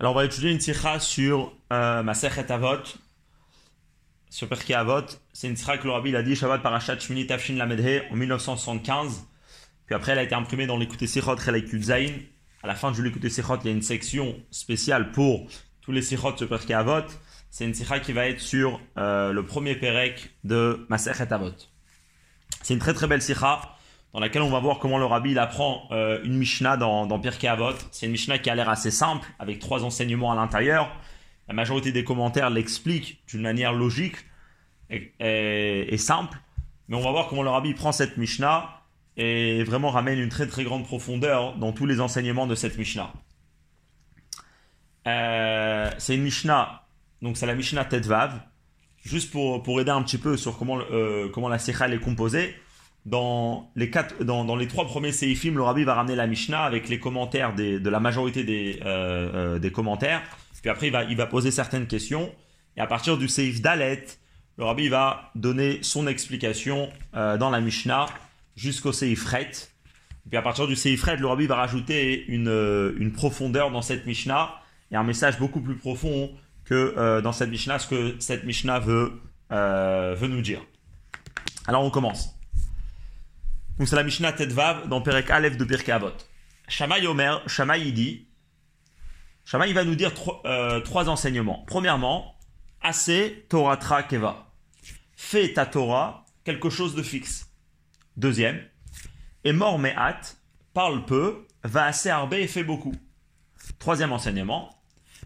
Alors, on va étudier une sikha sur euh, Masechet Avot, sur Perki Avot. C'est une sikha que le rabbi a dit Shabbat Parashat Shmini Tafshin Lamedhe en 1975. Puis après, elle a été imprimée dans l'écouté Sichot Chelek Zain. À la fin du l'écouté Sichot, il y a une section spéciale pour tous les Sichot sur Perki Avot. C'est une sikha qui va être sur euh, le premier Perek de Masechet Avot. C'est une très très belle sikha dans laquelle on va voir comment le rabbi apprend euh, une Mishnah dans, dans Pirkei Avot. C'est une Mishnah qui a l'air assez simple, avec trois enseignements à l'intérieur. La majorité des commentaires l'expliquent d'une manière logique et, simple. Mais on va voir comment le rabbi prend cette Mishnah et vraiment ramène une très très grande profondeur dans tous les enseignements de cette Mishnah. Euh, c'est une Mishnah, donc c'est la Mishnah Tetvav. Juste pour, pour aider un petit peu sur comment, euh, comment la Sikha est composée dans les, quatre, dans, les trois premiers séifim, le rabbi va ramener la Mishnah avec les commentaires de la majorité des, euh, euh, commentaires. Puis après, il va, poser certaines questions. Et à partir du séif Dalet, le rabbi va donner son explication euh, dans la Mishnah jusqu'au séif Ret. Puis à partir du séif Ret, le rabbi va rajouter une, profondeur dans cette Mishnah et un message beaucoup plus profond que dans cette Mishnah, ce que cette Mishnah veut nous dire. Alors on commence. Donc c'est la Mishnah Tedvav dans Perek Aleph de Pirkei Avot. Shamaï Omer, Shamaï dit, Shamaï va nous dire euh, trois, enseignements. Premièrement, assez Torah keva. Fais ta Torah quelque chose de fixe. Deuxième, et mort me'at, parle peu, va assez arbe et fait beaucoup. Troisième enseignement,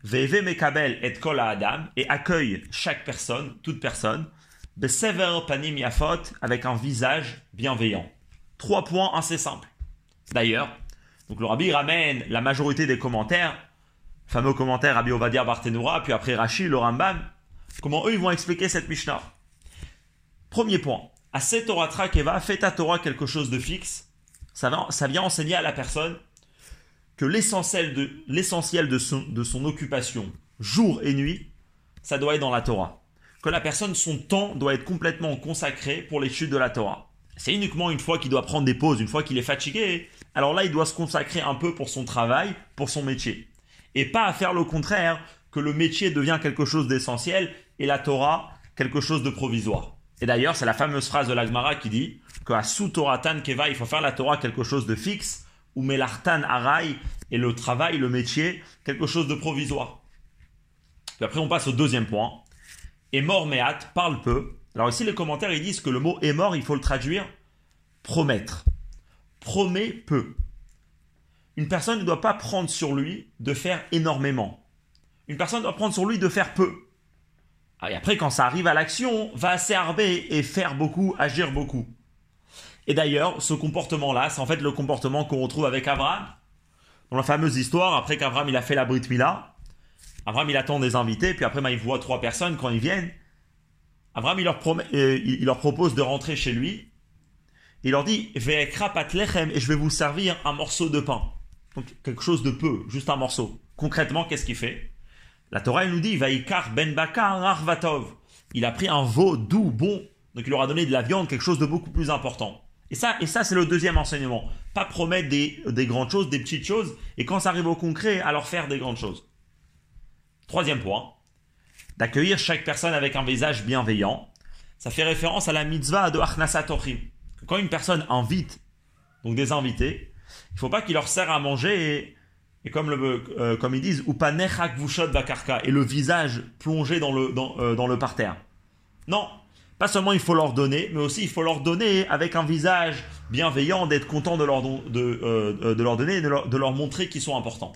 Veve mekabel et kol adam, et accueille chaque personne, toute personne, besever panim yafot, avec un visage bienveillant. Trois points assez simples. D'ailleurs, donc le rabbi ramène la majorité des commentaires, fameux commentaires Rabbi Ovadia Barthénoura, puis après Rachid, le Rambam, comment eux ils vont expliquer cette Mishnah. Premier point, à cette Torah Keva, fait ta Torah quelque chose de fixe, ça, ça vient enseigner à la personne que l'essentiel de, l'essentiel de, son, de son occupation, jour et nuit, ça doit être dans la Torah. Que la personne, son temps doit être complètement consacré pour l'étude de la Torah. C'est uniquement une fois qu'il doit prendre des pauses, une fois qu'il est fatigué. Alors là, il doit se consacrer un peu pour son travail, pour son métier. Et pas à faire le contraire, que le métier devient quelque chose d'essentiel et la Torah quelque chose de provisoire. Et d'ailleurs, c'est la fameuse phrase de l'Agmara qui dit qu'à sous Toratan Keva, il faut faire la Torah quelque chose de fixe, ou Melartan Arai, et le travail, le métier, quelque chose de provisoire. Puis après, on passe au deuxième point. Et mort Mehat parle peu, alors ici, les commentaires, ils disent que le mot est mort, il faut le traduire promettre. Promet peu. Une personne ne doit pas prendre sur lui de faire énormément. Une personne doit prendre sur lui de faire peu. Ah, et après, quand ça arrive à l'action, va s'arber et faire beaucoup, agir beaucoup. Et d'ailleurs, ce comportement-là, c'est en fait le comportement qu'on retrouve avec Abraham. Dans la fameuse histoire, après qu'Abraham il a fait la Brit Mila, Abraham il attend des invités, puis après ben, il voit trois personnes quand ils viennent, Abraham, il leur, euh, il leur propose de rentrer chez lui. Il leur dit, et je vais vous servir un morceau de pain. Donc, quelque chose de peu, juste un morceau. Concrètement, qu'est-ce qu'il fait? La Torah, elle nous dit, Vaikar ben bakar arvatov. Il a pris un veau doux, bon. Donc, il leur a donné de la viande, quelque chose de beaucoup plus important. Et ça, et ça c'est le deuxième enseignement. Pas promettre des, des grandes choses, des petites choses, et quand ça arrive au concret, alors faire des grandes choses. Troisième point, d'accueillir chaque personne avec un visage bienveillant. Ça fait référence à la mitzvah de Achnasatochim. Quand une personne invite donc des invités, il faut pas qu'il leur sert à manger et, comme, le, euh, comme ils disent, bakarka, et le visage plongé dans le, dans, euh, parterre. Non, pas seulement il faut leur donner, mais aussi il faut leur donner avec un visage bienveillant, d'être content de leur, euh, de leur donner et de leur, de leur montrer qu'ils sont importants.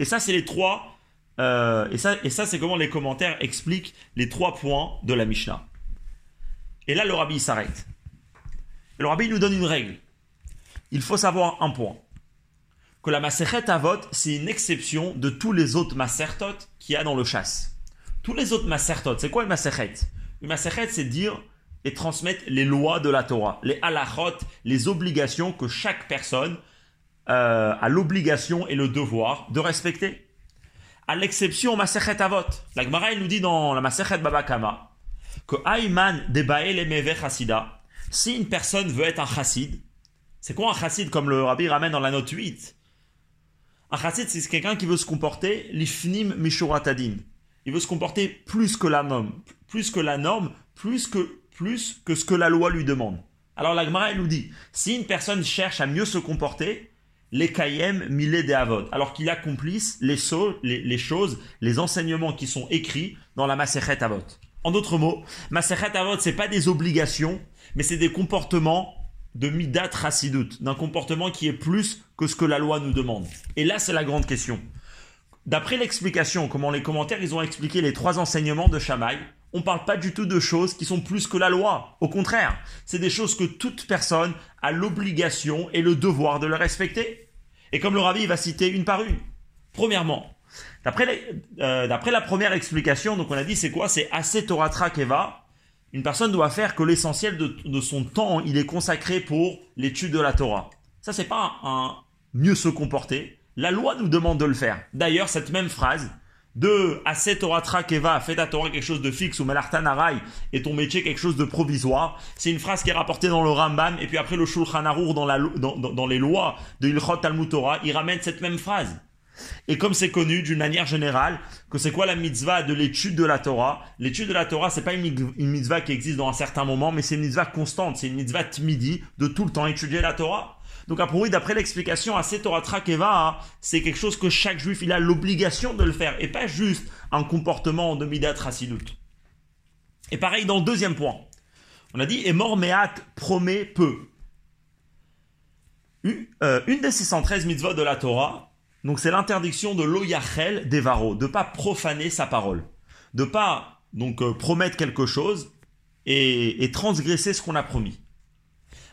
Et ça, c'est les trois euh, et ça, et ça c'est comment les commentaires expliquent les trois points de la Mishnah. Et là, le rabbi s'arrête. Le rabbi nous donne une règle. Il faut savoir un point. Que la Masechet Avot, c'est une exception de tous les autres Masertot qu'il y a dans le chasse. Tous les autres Masertot, c'est quoi une Masechet? Une Masechet, c'est dire et transmettre les lois de la Torah, les halachot, les obligations que chaque personne euh, a l'obligation et le devoir de respecter à l'exception Masechet Avot. La Gemara, nous dit dans la Masechet Babakama que Ayman Debael Emeve Chassida, si une personne veut être un chassid, c'est quoi un chassid comme le rabbi ramène dans la note 8 Un chassid, c'est quelqu'un qui veut se comporter l'ifnim mishuratadin. Il veut se comporter plus que la norme, plus que la norme, plus que, plus que ce que la loi lui demande. Alors la Gemara, nous dit, si une personne cherche à mieux se comporter, les kayem milé de avod, alors qu'il accomplisse les, les, choses, les enseignements qui sont écrits dans la Masechet Avot. En d'autres mots, Masechet Avot, c'est pas des obligations, mais c'est des comportements de midat rasidut, d'un comportement qui est plus que ce que la loi nous demande. Et là, c'est la grande question. D'après l'explication, comment les commentaires, ils ont expliqué les trois enseignements de Shamaï, on ne parle pas du tout de choses qui sont plus que la loi. Au contraire, c'est des choses que toute personne a l'obligation et le devoir de respecter. Et comme le rabbi va citer une par une. Premièrement, euh, d'après la première explication, donc on a dit c'est quoi? C'est assez Torah Keva. Une personne doit faire que l'essentiel de, son temps, il est consacré pour l'étude de la Torah. Ça, c'est pas un mieux se comporter. La loi nous demande de le faire. D'ailleurs, cette même phrase, de Aset Torah Trakeva, fais ta Torah quelque chose de fixe ou Melartan Arai et ton métier quelque chose de provisoire. C'est une phrase qui est rapportée dans le Rambam et puis après le Shulchan Arour dans, la, dans, dans, les lois de Ilchot Talmud Torah, il ramène cette même phrase. Et comme c'est connu d'une manière générale, que c'est quoi la mitzvah de l'étude de la Torah? L'étude de la Torah, c'est pas une, mitzvah qui existe dans un certain moment, mais c'est une mitzvah constante, c'est une mitzvah timidi de tout le temps étudier la Torah. Donc a priori, d'après l'explication, assez Torah Trakeva, c'est quelque chose que chaque juif il a l'obligation de le faire, et pas juste un comportement de midat rasidut. Et pareil dans le deuxième point. On a dit, et mort promet peu. Euh, une, des 613 mitzvot de la Torah, donc c'est l'interdiction de l'oyachel varo, de pas profaner sa parole, de pas donc euh, promettre quelque chose et, et transgresser ce qu'on a promis.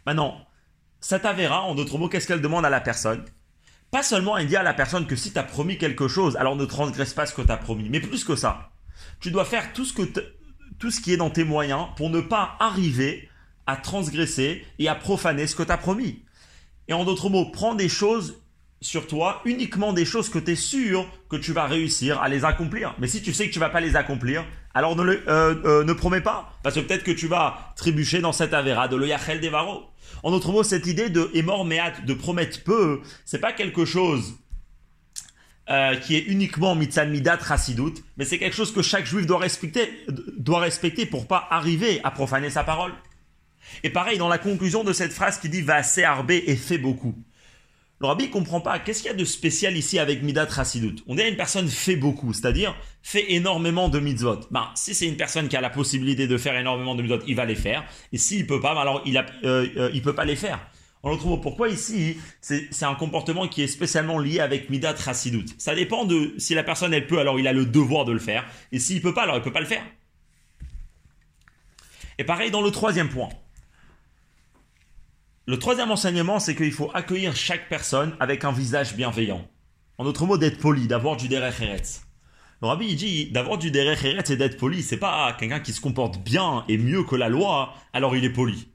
Maintenant, ça avérera, en d'autres mots, qu'est-ce qu'elle demande à la personne? Pas seulement elle dit à la personne que si tu as promis quelque chose, alors ne transgresse pas ce que tu as promis, mais plus que ça. Tu dois faire tout ce, qui est dans tes moyens pour ne pas arriver à transgresser et à profaner ce que tu as promis. Et en d'autres mots, prends des choses sur toi, uniquement des choses que tu es sûr que tu vas réussir à les accomplir. Mais si tu sais que tu vas pas les accomplir, alors ne, euh, euh, ne promets pas, parce que peut-être que tu vas trébucher dans cette avéra de le yachel des varos. En d'autres mots, cette idée de émor méat, de promettre peu, c'est pas quelque chose euh, qui est uniquement mitzal midat mais c'est quelque chose que chaque juif doit respecter, doit respecter pour pas arriver à profaner sa parole. Et pareil, dans la conclusion de cette phrase qui dit va arbé et fait beaucoup. Le rabbi comprend pas. Qu'est-ce qu'il y a de spécial ici avec Midat Hasidut On dit une personne fait beaucoup, c'est-à-dire fait énormément de mitzvot. Ben, si c'est une personne qui a la possibilité de faire énormément de mitzvot, il va les faire. Et s'il peut pas, ben alors il ne euh, euh, peut pas les faire. On retrouve pourquoi ici, c'est un comportement qui est spécialement lié avec Midat Hasidut. Ça dépend de si la personne elle peut, alors il a le devoir de le faire. Et s'il peut pas, alors il peut pas le faire. Et pareil dans le troisième point. Le troisième enseignement, c'est qu'il faut accueillir chaque personne avec un visage bienveillant. En d'autres mots, d'être poli, d'avoir du derech eretz. Le rabbi dit d'avoir du derech eretz et d'être poli, c'est pas quelqu'un qui se comporte bien et mieux que la loi, alors il est poli.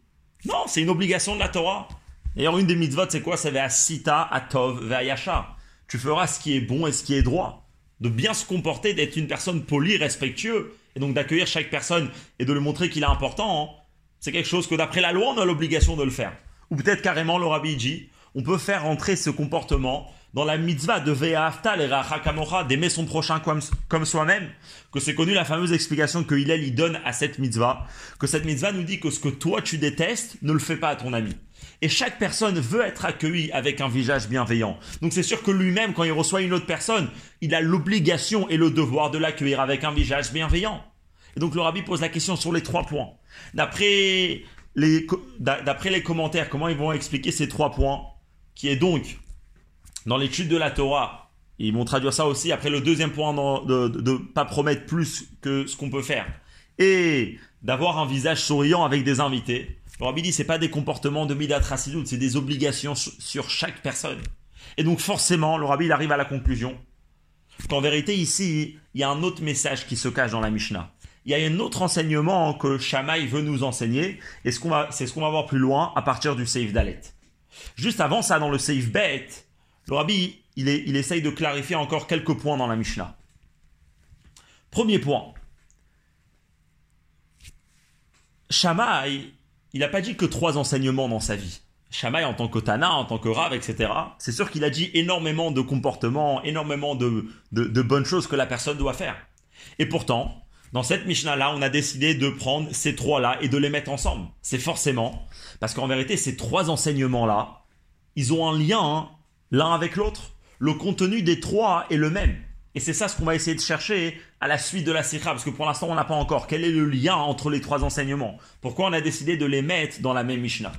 Non, c'est une obligation de la Torah. D'ailleurs, une des mitzvot, c'est quoi? C'est sita, atov, ve'ayasha. Tu feras ce qui est bon et ce qui est droit. De bien se comporter, d'être une personne polie, respectueux, et donc d'accueillir chaque personne et de lui montrer qu'il est important. Hein. C'est quelque chose que d'après la loi, on a l'obligation de le faire. Ou peut-être carrément le rabbi dit, on peut faire rentrer ce comportement dans la mitzvah de Ve'aftal et Rachakamocha, d'aimer son prochain comme, comme soi-même, que c'est connu la fameuse explication que Hillel y donne à cette mitzvah, que cette mitzvah nous dit que ce que toi tu détestes, ne le fais pas à ton ami. Et chaque personne veut être accueillie avec un visage bienveillant. Donc c'est sûr que lui-même, quand il reçoit une autre personne, il a l'obligation et le devoir de l'accueillir avec un visage bienveillant. Et donc le rabbi pose la question sur les trois points. D'après d'après les commentaires, comment ils vont expliquer ces trois points, qui est donc dans l'étude de la Torah, ils vont traduire ça aussi après le deuxième point de ne pas promettre plus que ce qu'on peut faire, et d'avoir un visage souriant avec des invités. Le rabbi dit c'est pas des comportements de midat c'est des obligations sur chaque personne. Et donc forcément, le rabbi arrive à la conclusion qu'en vérité ici, il y a un autre message qui se cache dans la Mishnah il y a un autre enseignement que Shamaï veut nous enseigner, et c'est ce qu'on va voir plus loin à partir du Seif Dalet. Juste avant ça, dans le Seif Bet, le Rabbi, il, essaye de clarifier encore quelques points dans la Mishnah. Premier point. Shamaï, il n'a pas dit que trois enseignements dans sa vie. Shamaï en tant que Tana, en tant que Rav, etc., c'est sûr qu'il a dit énormément de comportements, énormément de, bonnes choses que la personne doit faire. Et pourtant, dans cette Mishnah-là, on a décidé de prendre ces trois-là et de les mettre ensemble. C'est forcément, parce qu'en vérité, ces trois enseignements-là, ils ont un lien hein, l'un avec l'autre. Le contenu des trois est le même. Et c'est ça ce qu'on va essayer de chercher à la suite de la Sikha, parce que pour l'instant, on n'a pas encore. Quel est le lien entre les trois enseignements? Pourquoi on a décidé de les mettre dans la même Mishnah?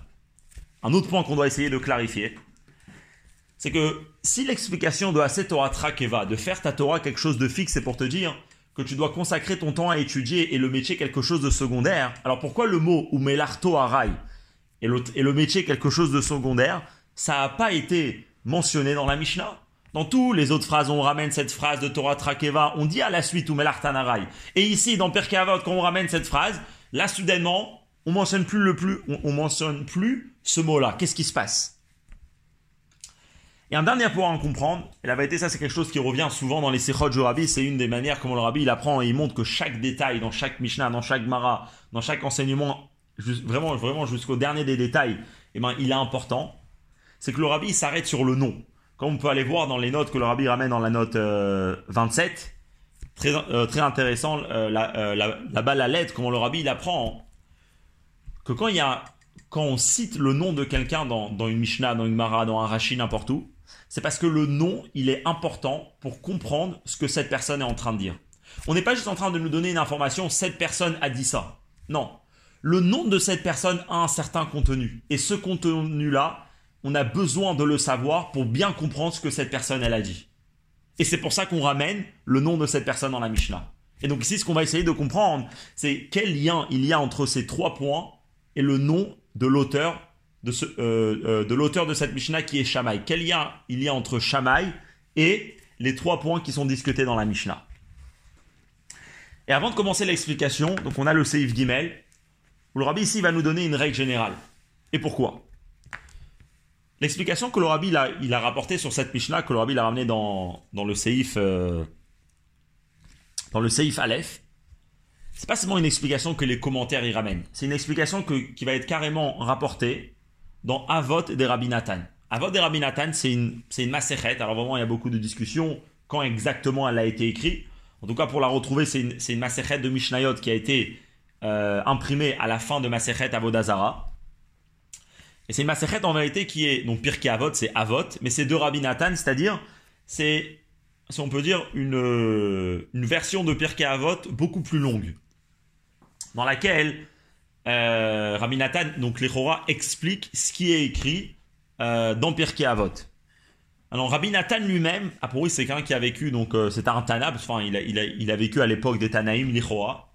Un autre point qu'on doit essayer de clarifier, c'est que si l'explication de Aset Torah Trakeva, de faire ta Torah quelque chose de fixe, c'est pour te dire que tu dois consacrer ton temps à étudier et le métier quelque chose de secondaire, alors pourquoi le mot ou Melarto Arai et le, et métier quelque chose de secondaire, ça n'a pas été mentionné dans la Mishnah? Dans tous les autres phrases, on ramène cette phrase de Torah Trakeva, on dit à la suite ou Melartanarai. Et ici, dans Pirkei Avot, quand on ramène cette phrase, là, soudainement, on mentionne plus le plus, on, mentionne plus ce mot-là. Qu'est-ce qui se passe? Et un dernier point à comprendre, et la vérité, ça c'est quelque chose qui revient souvent dans les Sechot du Rabbi, c'est une des manières comment le Rabbi il apprend et il montre que chaque détail dans chaque Mishnah, dans chaque Mara, dans chaque enseignement, vraiment, vraiment jusqu'au dernier des détails, eh ben, il est important. C'est que le Rabbi s'arrête sur le nom. Comme on peut aller voir dans les notes que le rabbi ramène dans la note 27, euh, très, euh, très intéressant, euh, là-bas la lettre, comment le rabbi il apprend que quand, il y a, quand on cite le nom de quelqu'un dans, dans, une Mishnah, dans une Mara, dans un Rashi, n'importe où, c'est parce que le nom, il est important pour comprendre ce que cette personne est en train de dire. On n'est pas juste en train de nous donner une information, cette personne a dit ça. Non. Le nom de cette personne a un certain contenu. Et ce contenu-là, on a besoin de le savoir pour bien comprendre ce que cette personne elle a dit. Et c'est pour ça qu'on ramène le nom de cette personne dans la Mishnah. Et donc ici, ce qu'on va essayer de comprendre, c'est quel lien il y a entre ces trois points et le nom de l'auteur euh, euh, de l'auteur de cette Mishnah qui est Shammai. Quel lien il y a entre Shammai et les trois points qui sont discutés dans la Mishnah? Et avant de commencer l'explication, donc on a le Seif Gimel, où le rabbi ici va nous donner une règle générale. Et pourquoi? L'explication que le Rabbi il a, rapporté sur cette Mishnah, que le Rabbi a ramené dans, dans le Seif euh, dans le c'est pas seulement une explication que les commentaires y ramènent. C'est une explication qui va être carrément rapportée dans Avot des Rabbi Nathan. Avot des Rabbi Nathan, c'est une, une Alors vraiment, il y a beaucoup de discussions quand exactement elle a été écrite. En tout cas, pour la retrouver, c'est une, une de Mishnayot qui a été euh, imprimée à la fin de Maserhet Avodazara. Et c'est une Masechet en vérité qui est, donc pire qu'Avot, c'est Avot, mais c'est de Rabbi Nathan, c'est-à-dire, c'est, si on peut dire, une, une version de Pirkei Avot beaucoup plus longue, dans laquelle euh, Rabbi Nathan, donc les explique ce qui est écrit euh, dans Pirkei Avot. Alors Rabbi Nathan lui-même, ah pour lui c'est quelqu'un qui a vécu, donc euh, c'est un Tana, enfin il a, a, a vécu à l'époque des Tanaïm, l'Ichora.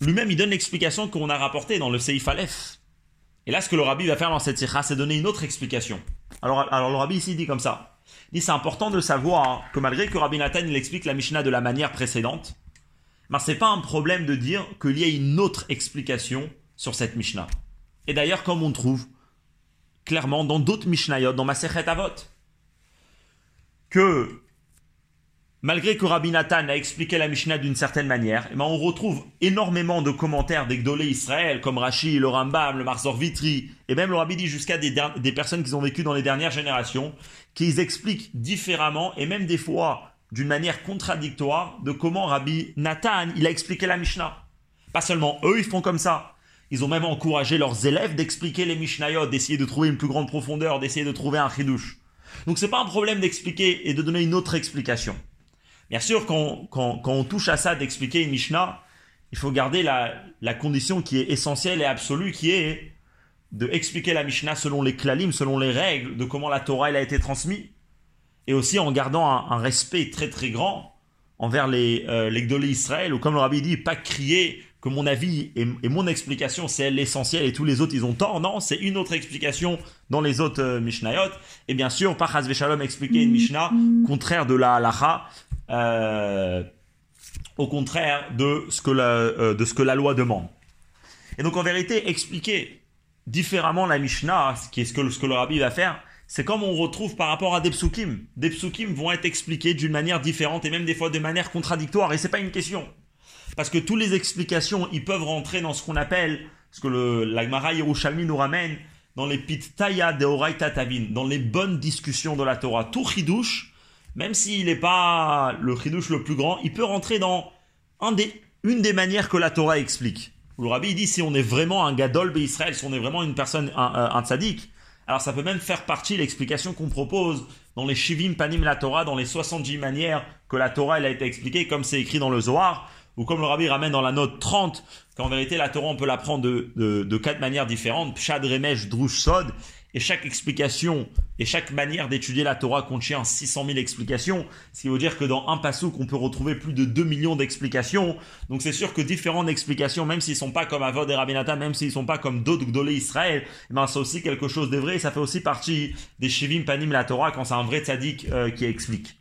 Lui-même il donne l'explication qu'on a rapportée dans le Seif Aleph. Et là, ce que le rabbi va faire dans cette sikha, c'est donner une autre explication. Alors, alors le rabbi ici dit comme ça. Il dit c'est important de savoir que malgré que Rabbi Nathan il explique la Mishnah de la manière précédente, ben c'est pas un problème de dire qu'il y a une autre explication sur cette Mishnah. Et d'ailleurs, comme on trouve clairement dans d'autres Mishnayot, dans Masechet Avot, que Malgré que Rabbi Nathan a expliqué la Mishnah d'une certaine manière, eh ben, on retrouve énormément de commentaires des Israël, comme Rashi, le Rambam, le Marzor Vitri, et même le Rabbi dit jusqu'à des, personnes qui ont vécu dans les dernières générations, qui expliquent différemment, et même des fois d'une manière contradictoire, de comment Rabbi Nathan il a expliqué la Mishnah. Pas seulement eux, ils font comme ça. Ils ont même encouragé leurs élèves d'expliquer les Mishnayot, d'essayer de trouver une plus grande profondeur, d'essayer de trouver un chidouche. Donc c'est pas un problème d'expliquer et de donner une autre explication. Bien sûr, quand, on touche à ça d'expliquer une Mishnah, il faut garder la, condition qui est essentielle et absolue, qui est de expliquer la Mishnah selon les klalim, selon les règles de comment la Torah elle a été transmise, et aussi en gardant un, respect très très grand envers les, euh, les Israël, ou comme le rabbi dit, pas crier que mon avis et, mon explication c'est l'essentiel et tous les autres ils ont tort. Non, c'est une autre explication dans les autres euh, Mishnayot. Et bien sûr, pas Chaz Shalom expliquer une Mishnah contraire de la halacha, euh, au contraire de ce, que la, euh, de ce que la loi demande. Et donc en vérité, expliquer différemment la Mishnah, ce qui est ce que, ce que le rabbi va faire, c'est comme on retrouve par rapport à des psukim. Des psukim vont être expliqués d'une manière différente et même des fois de manière contradictoire. Et c'est pas une question. Parce que toutes les explications, ils peuvent rentrer dans ce qu'on appelle, ce que le, l'Agmara Yerushalmi nous ramène, dans les pitaya de Oraita Tavin, dans les bonnes discussions de la Torah. Tout chidouche, même s'il n'est pas le chidouche le plus grand, il peut rentrer dans une des manières que la Torah explique. Le rabbi dit si on est vraiment un gadol Israël, si on est vraiment une personne, un, un tzaddik, alors ça peut même faire partie de l'explication qu'on propose dans les Shivim Panim la Torah, dans les 70 manières que la Torah a été expliquée, comme c'est écrit dans le Zohar, ou comme le rabbi ramène dans la note 30, qu'en vérité la Torah on peut l'apprendre de, de, de, quatre manières différentes, Pshad, Remesh, Drush, Sod, et chaque explication et chaque manière d'étudier la Torah contient 600 000 explications, ce qui veut dire que dans un passouk, on peut retrouver plus de 2 millions d'explications. Donc c'est sûr que différentes explications, même s'ils sont pas comme Avod et Rabinata, même s'ils sont pas comme d'autres Gdolé Israël, eh ben c'est aussi quelque chose de vrai, et ça fait aussi partie des Shivim Panim la Torah quand c'est un vrai tzaddik euh, qui explique.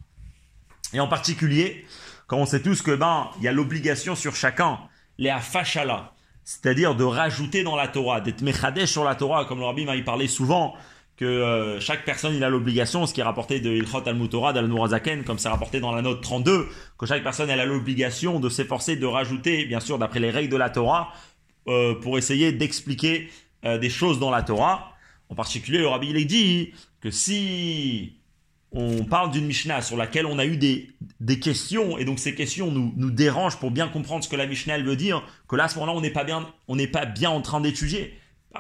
Et en particulier, quand on sait tous que ben il y a l'obligation sur chacun, les afashala, c'est-à-dire de rajouter dans la Torah, d'être mechadesh sur la Torah, comme le rabbi m'a parlé souvent, que euh, chaque personne il a l'obligation, ce qui est rapporté de Ilchot al-Mutorah d'Al-Nourazaken, comme c'est rapporté dans la note 32, que chaque personne elle a l'obligation de s'efforcer de rajouter, bien sûr d'après les règles de la Torah, euh, pour essayer d'expliquer euh, des choses dans la Torah. En particulier, le rabbi il dit que si on parle d'une Mishnah sur laquelle on a eu des, questions, et donc ces questions nous, dérangent pour bien comprendre ce que la Mishnah veut dire, que là, à ce moment-là, on n'est pas bien en train d'étudier.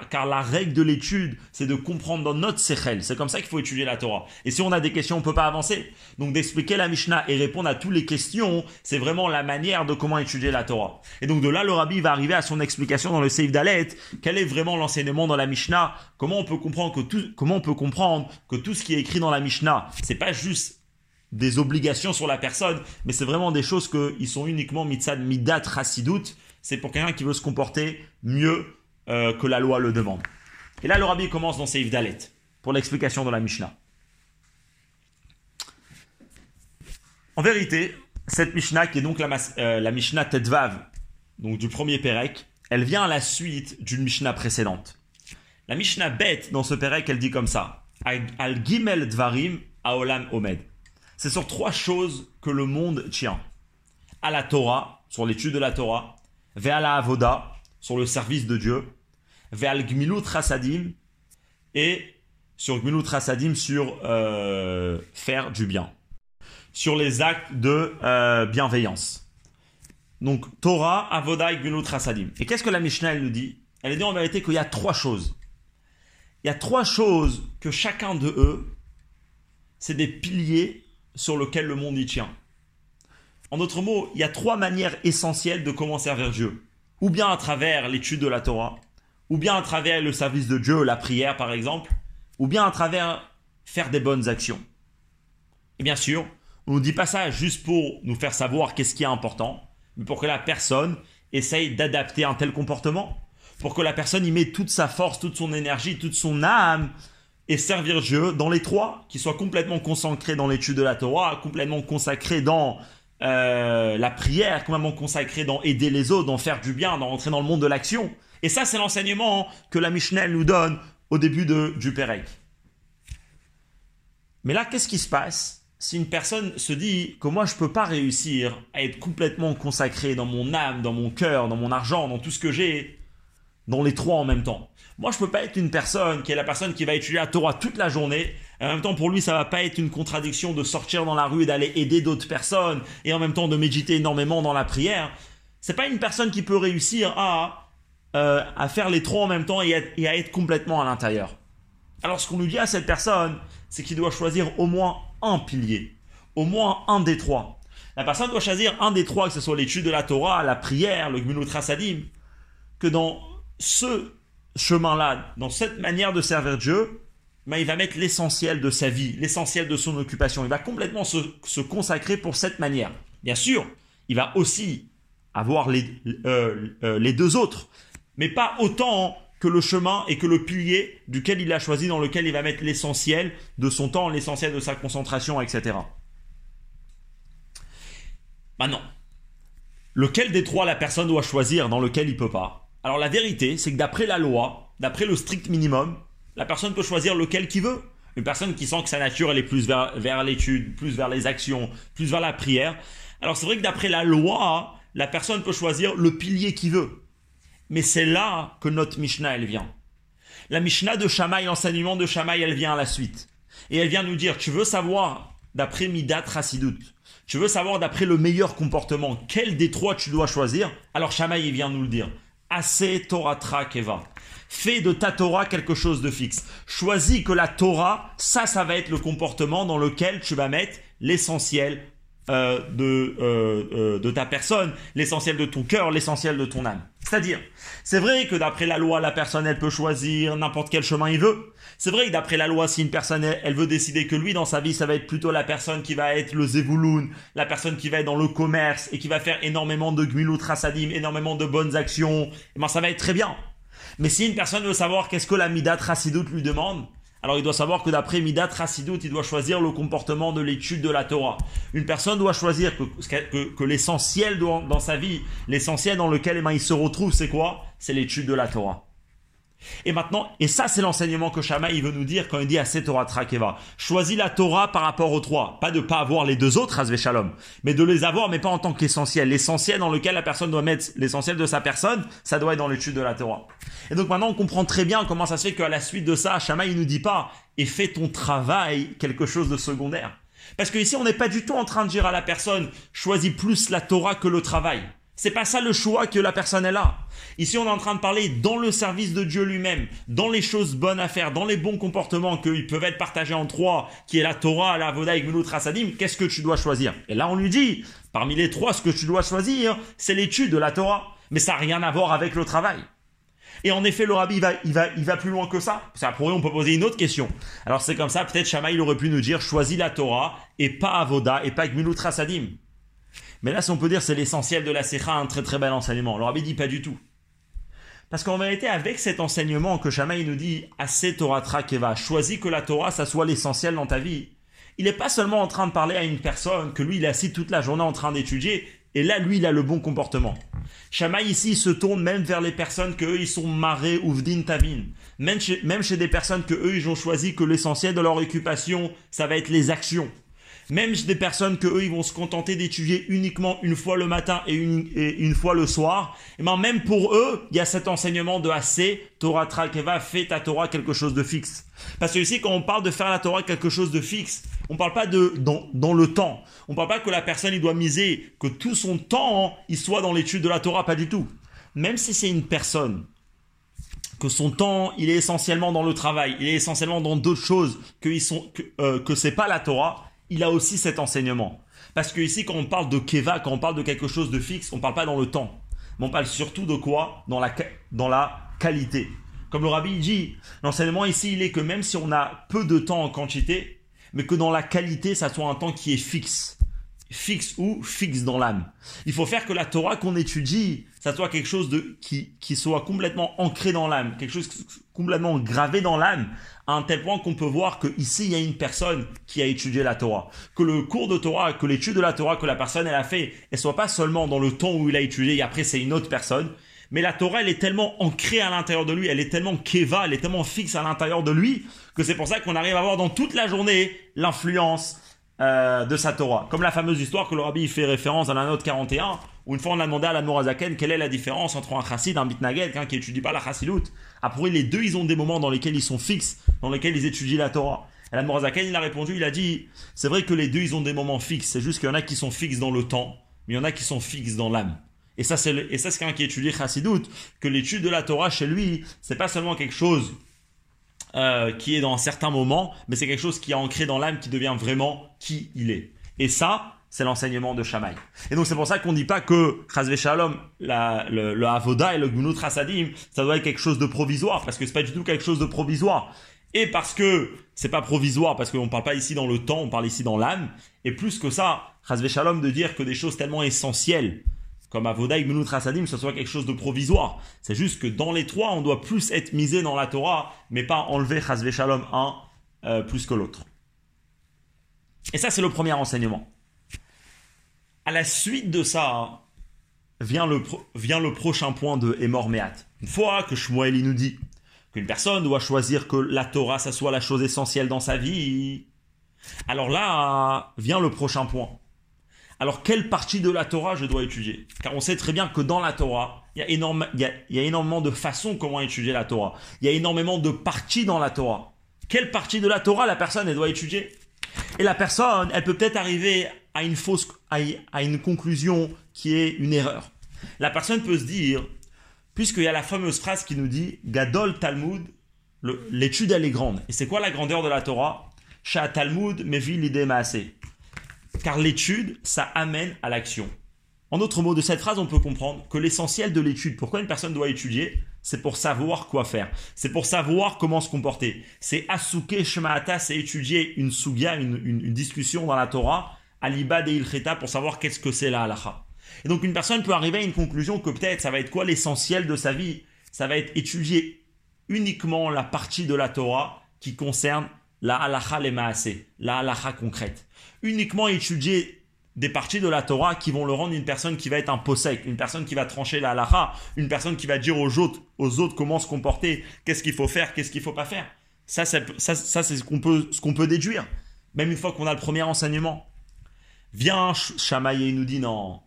Car la règle de l'étude, c'est de comprendre dans notre sechel. C'est comme ça qu'il faut étudier la Torah. Et si on a des questions, on peut pas avancer. Donc d'expliquer la Mishnah et répondre à toutes les questions, c'est vraiment la manière de comment étudier la Torah. Et donc de là, le Rabbi va arriver à son explication dans le Seif Dalet. Quel est vraiment l'enseignement dans la Mishnah? Comment on peut comprendre que tout, comment on peut comprendre que tout ce qui est écrit dans la Mishnah, c'est pas juste des obligations sur la personne, mais c'est vraiment des choses qui sont uniquement mitzad midat rasidut. C'est pour quelqu'un qui veut se comporter mieux euh, que la loi le demande. Et là, le rabbi commence dans Seif Dalet pour l'explication de la Mishnah. En vérité, cette Mishnah, qui est donc la, euh, la Mishnah Tedvav, donc du premier Pérec, elle vient à la suite d'une Mishnah précédente. La Mishnah bête dans ce Pérec, elle dit comme ça Al Gimel Dvarim Aolam Omed. C'est sur trois choses que le monde tient à la Torah, sur l'étude de la Torah, vers la Avoda, sur le service de Dieu, vers Gmilut Rasadim et sur Gmilut Rasadim sur euh, faire du bien, sur les actes de euh, bienveillance. Donc Torah, Avoda et Gmilut. Et qu'est-ce que la Mishnah nous dit? Elle dit en vérité qu'il y a trois choses. Il y a trois choses que chacun de eux, c'est des piliers sur lesquels le monde y tient. En d'autres mots, il y a trois manières essentielles de comment servir Dieu. Ou bien à travers l'étude de la Torah, ou bien à travers le service de Dieu, la prière par exemple, ou bien à travers faire des bonnes actions. Et bien sûr, on ne dit pas ça juste pour nous faire savoir qu'est-ce qui est important, mais pour que la personne essaye d'adapter un tel comportement, pour que la personne y mette toute sa force, toute son énergie, toute son âme, et servir Dieu dans les trois, qui soit complètement consacré dans l'étude de la Torah, complètement consacré dans euh, la prière, complètement consacré dans aider les autres, dans faire du bien, dans rentrer dans le monde de l'action. Et ça, c'est l'enseignement que la Mishnah nous donne au début de, du Pérec. Mais là, qu'est-ce qui se passe si une personne se dit que moi, je ne peux pas réussir à être complètement consacré dans mon âme, dans mon cœur, dans mon argent, dans tout ce que j'ai, dans les trois en même temps? Moi, je peux pas être une personne qui est la personne qui va étudier la Torah toute la journée. En même temps, pour lui, ça va pas être une contradiction de sortir dans la rue et d'aller aider d'autres personnes et en même temps de méditer énormément dans la prière. C'est pas une personne qui peut réussir à euh, à faire les trois en même temps et à, être complètement à l'intérieur. Alors ce qu'on nous dit à cette personne, c'est qu'il doit choisir au moins un pilier, au moins un des trois. La personne doit choisir un des trois, que ce soit l'étude de la Torah, la prière, le Gmilut que dans ce chemin-là, dans cette manière de servir Dieu, ben, il va mettre l'essentiel de sa vie, l'essentiel de son occupation. Il va complètement se, consacrer pour cette manière. Bien sûr, il va aussi avoir les, euh, euh, les deux autres mais pas autant que le chemin et que le pilier duquel il a choisi, dans lequel il va mettre l'essentiel de son temps, l'essentiel de sa concentration, etc. Maintenant, lequel des trois la personne doit choisir dans lequel il peut pas? Alors la vérité, c'est que d'après la loi, d'après le strict minimum, la personne peut choisir lequel qu'il veut. Une personne qui sent que sa nature elle est plus vers, l'étude, plus vers les actions, plus vers la prière. Alors c'est vrai que d'après la loi, la personne peut choisir le pilier qu'il veut. Mais c'est là que notre Mishnah, elle vient. La Mishnah de Shamaï, l'enseignement de Shamaï, elle vient à la suite. Et elle vient nous dire, tu veux savoir, d'après Midat Rasidut, tu veux savoir d'après le meilleur comportement, quel des trois tu dois choisir? Alors Shamaï, il vient nous le dire. Assez Torah Keva. Fais de ta Torah quelque chose de fixe. Choisis que la Torah, ça, ça va être le comportement dans lequel tu vas mettre l'essentiel euh, de, euh, euh, de ta personne, l'essentiel de ton cœur, l'essentiel de ton âme. C'est-à-dire, c'est vrai que d'après la loi, la personne, elle peut choisir n'importe quel chemin il veut. C'est vrai que d'après la loi, si une personne, elle, veut décider que lui, dans sa vie, ça va être plutôt la personne qui va être le zevouloun, la personne qui va être dans le commerce et qui va faire énormément de gmilut rasadim, énormément de bonnes actions, eh ben, ça va être très bien. Mais si une personne veut savoir qu'est-ce que la midat lui demande, alors il doit savoir que d'après Midat Rasidut, il doit choisir le comportement de l'étude de la Torah. Une personne doit choisir que, que, l'essentiel dans, sa vie, l'essentiel dans lequel eh ben, il se retrouve, c'est quoi? C'est l'étude de la Torah. Et maintenant, et ça c'est l'enseignement que Shama il veut nous dire quand il dit à cette Torah Trakeva. Choisis la Torah par rapport aux trois. Pas de pas avoir les deux autres, Hazve Shalom. Mais de les avoir, mais pas en tant qu'essentiel. L'essentiel dans lequel la personne doit mettre l'essentiel de sa personne, ça doit être dans l'étude de la Torah. Et donc maintenant on comprend très bien comment ça se fait qu'à la suite de ça, Shama il nous dit pas, et fais ton travail quelque chose de secondaire. Parce que ici on n'est pas du tout en train de dire à la personne, choisis plus la Torah que le travail. C'est pas ça le choix que la personne est là. Ici, on est en train de parler dans le service de Dieu lui-même, dans les choses bonnes à faire, dans les bons comportements qui peuvent être partagés en trois, qui est la Torah, la Voda et Gmilut Rasadim. Qu'est-ce que tu dois choisir? Et là, on lui dit, parmi les trois, ce que tu dois choisir, c'est l'étude de la Torah. Mais ça n'a rien à voir avec le travail. Et en effet, le rabbi, il va, il va, il va plus loin que ça. Ça pourrait, on peut poser une autre question. Alors c'est comme ça, peut-être Shama, il aurait pu nous dire, choisis la Torah et pas Avoda et pas Gmilut Rasadim. Mais là, si on peut dire, c'est l'essentiel de la Secha, un très très bel enseignement. Le rabbi dit pas du tout. Parce qu'en vérité, avec cet enseignement que Shamaï nous dit, assez Torah Keva, choisis que la Torah, ça soit l'essentiel dans ta vie. Il n'est pas seulement en train de parler à une personne que lui, il est assis toute la journée en train d'étudier, et là, lui, il a le bon comportement. Shamaï ici se tourne même vers les personnes que eux, ils sont marrés ou vdin tavin. Même chez, même chez des personnes que eux, ils ont choisi que l'essentiel de leur occupation, ça va être les actions. Même des personnes que eux, ils vont se contenter d'étudier uniquement une fois le matin et une, fois le soir, et ben même pour eux, il y a cet enseignement de assez, Torah Trakeva, fais ta Torah quelque chose de fixe. Parce que ici, quand on parle de faire la Torah quelque chose de fixe, on parle pas de dans, le temps. On parle pas que la personne, il doit miser, que tout son temps, il soit dans l'étude de la Torah, pas du tout. Même si c'est une personne que son temps, il est essentiellement dans le travail, il est essentiellement dans d'autres choses que, ils sont, euh, pas la Torah, il a aussi cet enseignement. Parce que ici, quand on parle de Keva, quand on parle de quelque chose de fixe, on ne parle pas dans le temps. Mais on parle surtout de quoi? Dans la, dans la qualité. Comme le rabbi dit, l'enseignement ici, il est que même si on a peu de temps en quantité, mais que dans la qualité, ça soit un temps qui est fixe fixe ou fixe dans l'âme. Il faut faire que la Torah qu'on étudie, ça soit quelque chose de qui, qui soit complètement ancré dans l'âme, quelque chose complètement gravé dans l'âme, à un tel point qu'on peut voir que ici il y a une personne qui a étudié la Torah, que le cours de Torah, que l'étude de la Torah que la personne elle a fait, elle soit pas seulement dans le temps où il a étudié et après c'est une autre personne, mais la Torah elle est tellement ancrée à l'intérieur de lui, elle est tellement keva, elle est tellement fixe à l'intérieur de lui que c'est pour ça qu'on arrive à voir dans toute la journée l'influence euh, de sa Torah. Comme la fameuse histoire que le rabbi fait référence dans la note 41, une fois on a demandé à la Mourazaken quelle est la différence entre un chassid et un bitnagel, quelqu'un qui étudie pas la chassidout. Après, les deux, ils ont des moments dans lesquels ils sont fixes, dans lesquels ils étudient la Torah. Et la Mourazaken, il a répondu, il a dit, c'est vrai que les deux, ils ont des moments fixes, c'est juste qu'il y en a qui sont fixes dans le temps, mais il y en a qui sont fixes dans l'âme. Et ça, c'est et ça, quelqu'un qui étudie chassidout, que l'étude de la Torah chez lui, c'est pas seulement quelque chose euh, qui est dans un certain moment, mais c'est quelque chose qui est ancré dans l'âme, qui devient vraiment qui il est. Et ça, c'est l'enseignement de Shamaï. Et donc c'est pour ça qu'on ne dit pas que Chazve le, le, et le Gunut Rasadim, ça doit être quelque chose de provisoire, parce que c'est pas du tout quelque chose de provisoire. Et parce que c'est pas provisoire, parce qu'on ne parle pas ici dans le temps, on parle ici dans l'âme. Et plus que ça, Chazve Shalom de dire que des choses tellement essentielles comme Avoda et Gmenut Rasadim, ce soit quelque chose de provisoire. C'est juste que dans les trois, on doit plus être misé dans la Torah, mais pas enlever Chazve Shalom un euh, plus que l'autre. Et ça, c'est le premier enseignement. À la suite de ça, vient le, prochain point de Emor Mehat. Une fois que Shmuel nous dit qu'une personne doit choisir que la Torah, ça soit la chose essentielle dans sa vie, alors là vient le prochain point. Alors, quelle partie de la Torah je dois étudier? Car on sait très bien que dans la Torah, il y, a énormément de façons comment étudier la Torah. Il y a énormément de parties dans la Torah. Quelle partie de la Torah la personne doit étudier? Et la personne, elle peut peut-être arriver à une fausse, à une conclusion qui est une erreur. La personne peut se dire, puisqu'il y a la fameuse phrase qui nous dit Gadol Talmud, l'étude elle est grande. Et c'est quoi la grandeur de la Torah? Sha Talmud mevi l'idée Car l'étude, ça amène à l'action. En d'autres mots, de cette phrase, on peut comprendre que l'essentiel de l'étude, pourquoi une personne doit étudier, c'est pour savoir quoi faire. C'est pour savoir comment se comporter. C'est asuke shmaata, c'est étudier une sugia, une, discussion dans la Torah, alibad et ilcheta, pour savoir qu'est-ce que c'est la halacha. Et donc une personne peut arriver à une conclusion que peut-être ça va être quoi l'essentiel de sa vie? Ça va être étudier uniquement la partie de la Torah qui concerne la halacha les maasé, la halacha concrète. Uniquement étudier des parties de la Torah qui vont le rendre une personne qui va être un posek, une personne qui va trancher la halacha, une personne qui va dire aux autres, aux autres comment se comporter, qu'est-ce qu'il faut faire, qu'est-ce qu'il faut pas faire. Ça, ça, ça, c'est ce qu'on peut, ce qu'on peut déduire. Même une fois qu'on a le premier enseignement. Viens, Shamaï nous dit non,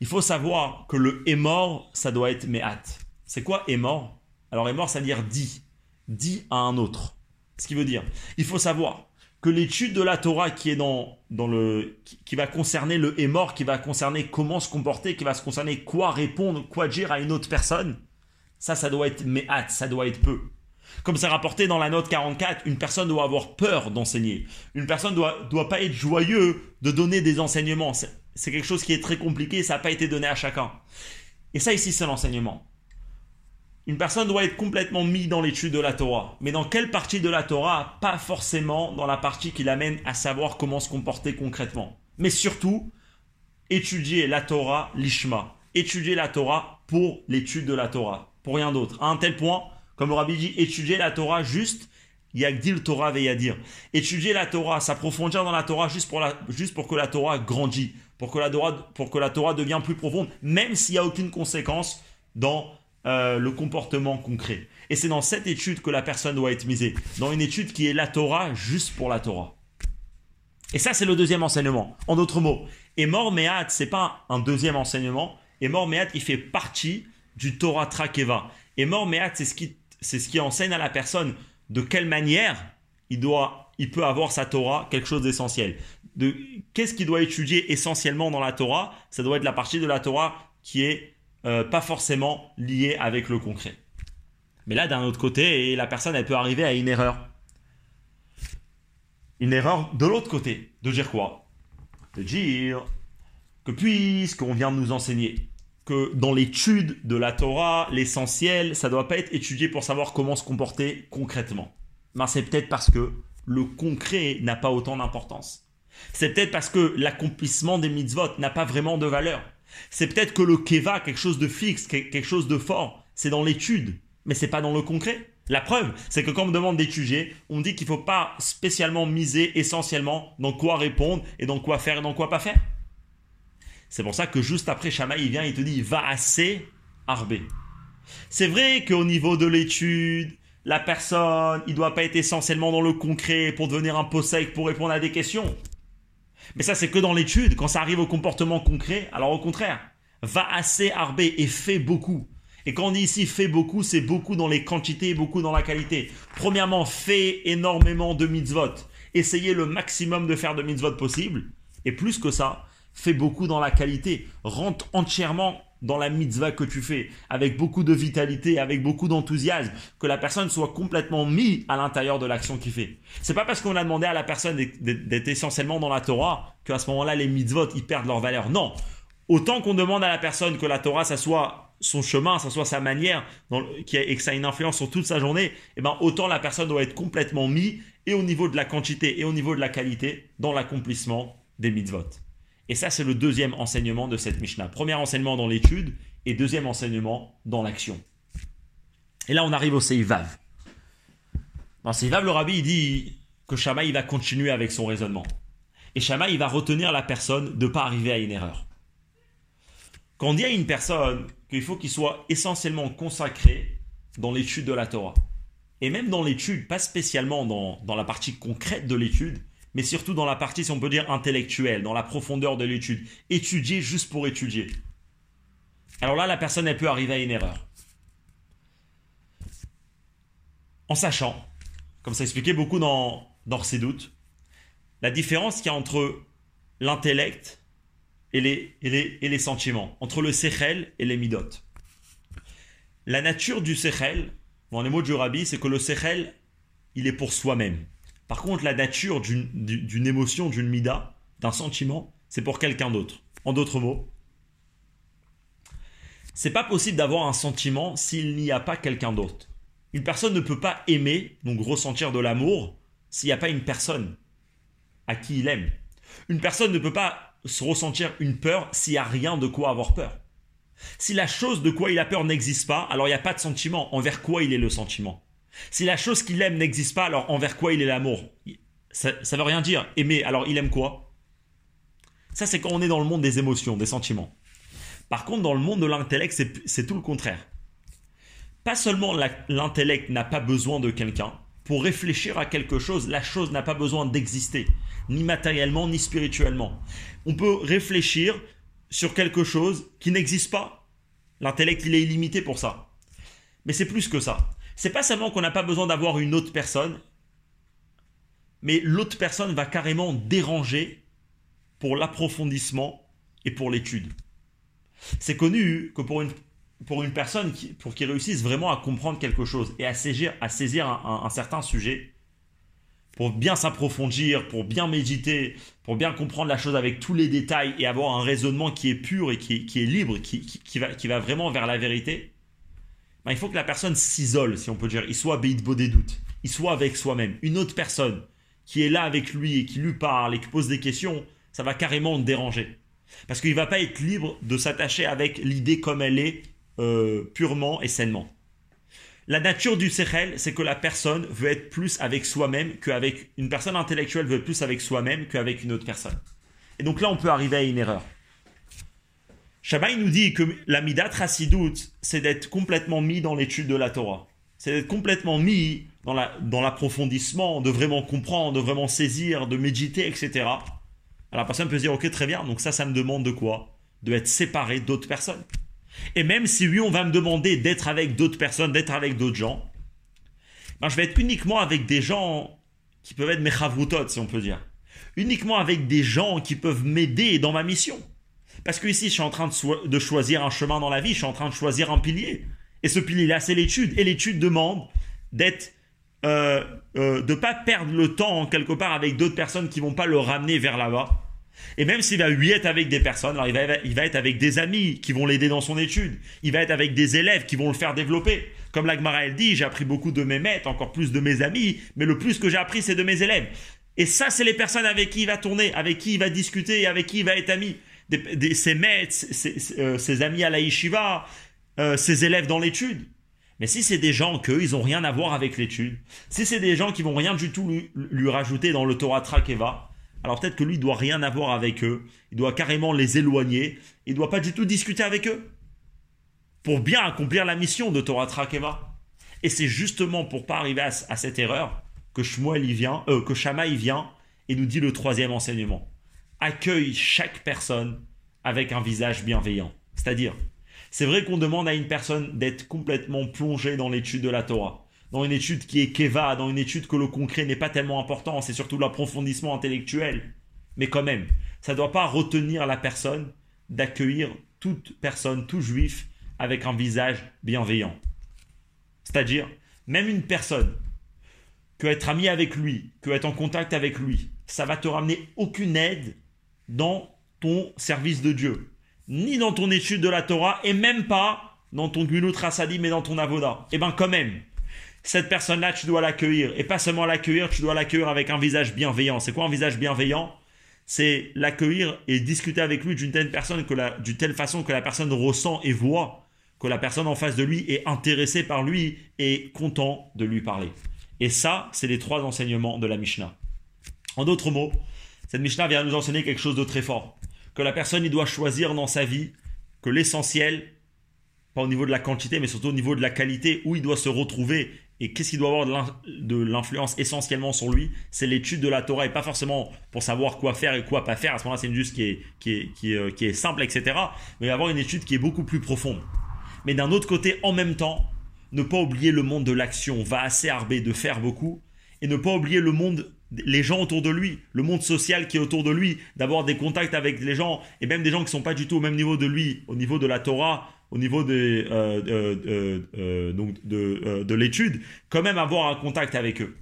il faut savoir que le est mort, ça doit être méhat. C'est quoi est mort Alors est mort, ça veut dire dit. Dit à un autre. Ce qui veut dire, il faut savoir que l'étude de la Torah qui est dans, dans le qui, va concerner le est mort, qui va concerner comment se comporter, qui va se concerner quoi répondre, quoi dire à une autre personne, ça, ça doit être méhat, ça doit être peu. Comme c'est rapporté dans la note 44, une personne doit avoir peur d'enseigner. Une personne ne doit, doit pas être joyeux de donner des enseignements c'est quelque chose qui est très compliqué, ça n'a pas été donné à chacun. Et ça ici, c'est l'enseignement. Une personne doit être complètement mise dans l'étude de la Torah. Mais dans quelle partie de la Torah? Pas forcément dans la partie qui l'amène à savoir comment se comporter concrètement. Mais surtout, étudier la Torah, l'Ishma. Étudier la Torah pour l'étude de la Torah. Pour rien d'autre. À un tel point, comme le rabbi dit, étudier la Torah juste Yagdil Torah dire. Étudier la Torah, s'approfondir dans la Torah juste pour, la, juste pour que la Torah grandit, pour que la Torah, pour que la Torah devienne plus profonde, même s'il n'y a aucune conséquence dans euh, le comportement concret. Et c'est dans cette étude que la personne doit être misée, dans une étude qui est la Torah juste pour la Torah. Et ça, c'est le deuxième enseignement. En d'autres mots, et mort Mehat, c'est pas un deuxième enseignement. Et mort Mehat, il fait partie du Torah Trakeva. Et mort Mehat, c'est ce qui, c'est ce qui enseigne à la personne de quelle manière il, doit, il peut avoir sa Torah quelque chose d'essentiel. De, qu'est-ce qu'il doit étudier essentiellement dans la Torah? Ça doit être la partie de la Torah qui est euh, pas forcément liée avec le concret. Mais là, d'un autre côté, la personne, elle peut arriver à une erreur. Une erreur de l'autre côté. De dire quoi? De dire que puisqu'on vient de nous enseigner que dans l'étude de la Torah, l'essentiel, ça ne doit pas être étudié pour savoir comment se comporter concrètement. Ben, c'est peut-être parce que le concret n'a pas autant d'importance. C'est peut-être parce que l'accomplissement des mitzvot n'a pas vraiment de valeur. C'est peut-être que le keva, quelque chose de fixe, quelque chose de fort, c'est dans l'étude, mais c'est pas dans le concret. La preuve, c'est que quand on me demande d'étudier, on dit qu'il ne faut pas spécialement miser essentiellement dans quoi répondre et dans quoi faire et dans quoi pas faire. C'est pour ça que juste après Shamaï, il vient, il te dit va assez arbé. C'est vrai qu'au niveau de l'étude, la personne, il doit pas être essentiellement dans le concret pour devenir un sec pour répondre à des questions. Mais ça, c'est que dans l'étude. Quand ça arrive au comportement concret, alors au contraire, va assez arbé et fais beaucoup. Et quand on dit ici fais beaucoup, c'est beaucoup dans les quantités et beaucoup dans la qualité. Premièrement, fais énormément de mitzvot. Essayez le maximum de faire de mitzvot possible. Et plus que ça, fais beaucoup dans la qualité, rentre entièrement dans la mitzvah que tu fais, avec beaucoup de vitalité, avec beaucoup d'enthousiasme, que la personne soit complètement mise à l'intérieur de l'action qu'il fait. C'est pas parce qu'on a demandé à la personne d'être essentiellement dans la Torah qu'à ce moment-là les mitzvot ils perdent leur valeur. Non, autant qu'on demande à la personne que la Torah ça soit son chemin, ça soit sa manière, et que ça ait une influence sur toute sa journée, et eh ben autant la personne doit être complètement mise et au niveau de la quantité et au niveau de la qualité dans l'accomplissement des mitzvot. Et ça, c'est le deuxième enseignement de cette Mishnah. Premier enseignement dans l'étude et deuxième enseignement dans l'action. Et là, on arrive au Seivav. Dans Seivav, le rabbi il dit que Shama il va continuer avec son raisonnement. Et Shama il va retenir la personne de ne pas arriver à une erreur. Quand on dit à une personne qu'il faut qu'il soit essentiellement consacré dans l'étude de la Torah, et même dans l'étude, pas spécialement dans, dans la partie concrète de l'étude, mais surtout dans la partie, si on peut dire, intellectuelle, dans la profondeur de l'étude. Étudier juste pour étudier. Alors là, la personne, elle peut arriver à une erreur. En sachant, comme ça expliqué beaucoup dans, dans ses doutes, la différence qu'il y a entre l'intellect et les, et, les, sentiments, entre le sechel et les midot. La nature du sechel, dans les mots du rabbi, c'est que le sechel, il est pour soi-même. Par contre, la nature d'une émotion, d'une mida, d'un sentiment, c'est pour quelqu'un d'autre. En d'autres mots, c'est pas possible d'avoir un sentiment s'il n'y a pas quelqu'un d'autre. Une personne ne peut pas aimer, donc ressentir de l'amour, s'il n'y a pas une personne à qui il aime. Une personne ne peut pas se ressentir une peur s'il n'y a rien de quoi avoir peur. Si la chose de quoi il a peur n'existe pas, alors il n'y a pas de sentiment. Envers quoi il est le sentiment Si la chose qu'il aime n'existe pas, alors envers quoi il est l'amour? Ça ne veut rien dire. Aimer, alors il aime quoi? Ça, c'est quand on est dans le monde des émotions, des sentiments. Par contre, dans le monde de l'intellect, c'est tout le contraire. Pas seulement l'intellect n'a pas besoin de quelqu'un, pour réfléchir à quelque chose, la chose n'a pas besoin d'exister, ni matériellement, ni spirituellement. On peut réfléchir sur quelque chose qui n'existe pas. L'intellect, il est illimité pour ça. Mais c'est plus que ça. C'est pas seulement qu'on n'a pas besoin d'avoir une autre personne, mais l'autre personne va carrément déranger pour l'approfondissement et pour l'étude. C'est connu que pour une, pour une personne qui, pour réussisse vraiment à comprendre quelque chose et à saisir, à saisir un certain sujet, pour bien s'approfondir, pour bien méditer, pour bien comprendre la chose avec tous les détails et avoir un raisonnement qui est pur et qui, est libre, qui, va, qui va vraiment vers la vérité, ben, il faut que la personne s'isole, si on peut dire. Il soit beau des doutes, il soit avec soi-même. Une autre personne qui est là avec lui et qui lui parle et qui pose des questions, ça va carrément le déranger. Parce qu'il ne va pas être libre de s'attacher avec l'idée comme elle est, euh, purement et sainement. La nature du sechel, c'est que la personne veut être plus avec soi-même qu'avec une personne intellectuelle veut être plus avec soi-même qu'avec une autre personne. Et donc là, on peut arriver à une erreur. Shabbat nous dit que la midat c'est d'être complètement mis dans l'étude de la Torah. C'est d'être complètement mis dans, l'approfondissement, de vraiment comprendre, de vraiment saisir, de méditer, etc. Alors la personne peut se dire, ok, très bien, donc ça, ça me demande de quoi? De être séparé d'autres personnes. Et même si oui, on va me demander d'être avec d'autres personnes, d'être avec d'autres gens, ben, je vais être uniquement avec des gens qui peuvent être mes chavrutot, si on peut dire. Uniquement avec des gens qui peuvent m'aider dans ma mission. Parce que ici, je suis en train de, choisir un chemin dans la vie, je suis en train de choisir un pilier. Et ce pilier-là, c'est l'étude. Et l'étude demande d'être, euh, euh, de pas perdre le temps quelque part avec d'autres personnes qui vont pas le ramener vers là-bas et même s'il va lui être avec des personnes, alors il va, il va être avec des amis qui vont l'aider dans son étude. Il va être avec des élèves qui vont le faire développer. Comme l'Agmara elle dit, j'ai appris beaucoup de mes maîtres, encore plus de mes amis, mais le plus que j'ai appris, c'est de mes élèves. Et ça, c'est les personnes avec qui il va tourner, avec qui il va discuter, avec qui il va être ami. Ses maîtres, euh, ses, amis à la yeshiva, euh, ses élèves dans l'étude. Mais si c'est des gens qu'eux, ils n'ont rien à voir avec l'étude, si c'est des gens qui vont rien du tout lui, rajouter dans le Torah Trakeva, alors peut-être que lui, il doit rien avoir avec eux, il doit carrément les éloigner, il ne doit pas du tout discuter avec eux, pour bien accomplir la mission de Torah Trakeva. Et c'est justement pour pas arriver à, cette erreur que Shmuel y vient, euh, vient et nous dit le troisième enseignement. Accueille chaque personne avec un visage bienveillant. C'est-à-dire, c'est vrai qu'on demande à une personne d'être complètement plongée dans l'étude de la Torah dans une étude qui est Keva, dans une étude que le concret n'est pas tellement important, c'est surtout l'approfondissement intellectuel. Mais quand même, ça ne doit pas retenir la personne d'accueillir toute personne, tout juif, avec un visage bienveillant. C'est-à-dire, même une personne, que être ami avec lui, que être en contact avec lui, ça va te ramener aucune aide dans ton service de Dieu, ni dans ton étude de la Torah, et même pas dans ton Gmulut Rassadi, mais dans ton avoda. Et eh bien quand même, cette personne-là, tu dois l'accueillir. Et pas seulement l'accueillir, tu dois l'accueillir avec un visage bienveillant. C'est quoi un visage bienveillant? C'est l'accueillir et discuter avec lui d'une telle, personne que d'une telle façon que la personne ressent et voit que la personne en face de lui est intéressée par lui et content de lui parler. Et ça, c'est les trois enseignements de la Mishnah. En d'autres mots, cette Mishnah vient nous enseigner quelque chose de très fort. Que la personne, il doit choisir dans sa vie que l'essentiel, pas au niveau de la quantité, mais surtout au niveau de la qualité, où il doit se retrouver et qu'est-ce qui doit avoir de l'influence essentiellement sur lui C'est l'étude de la Torah et pas forcément pour savoir quoi faire et quoi pas faire. À ce moment-là, c'est une juste qui est, qui, est, simple, etc. Mais avoir une étude qui est beaucoup plus profonde. Mais d'un autre côté, en même temps, ne pas oublier le monde de l'action, va assez arber de faire beaucoup, et ne pas oublier le monde, les gens autour de lui, le monde social qui est autour de lui, d'avoir des contacts avec les gens, et même des gens qui ne sont pas du tout au même niveau de lui, au niveau de la Torah, au niveau de, euh, euh, euh, donc de, de l'étude, quand même avoir un contact avec eux.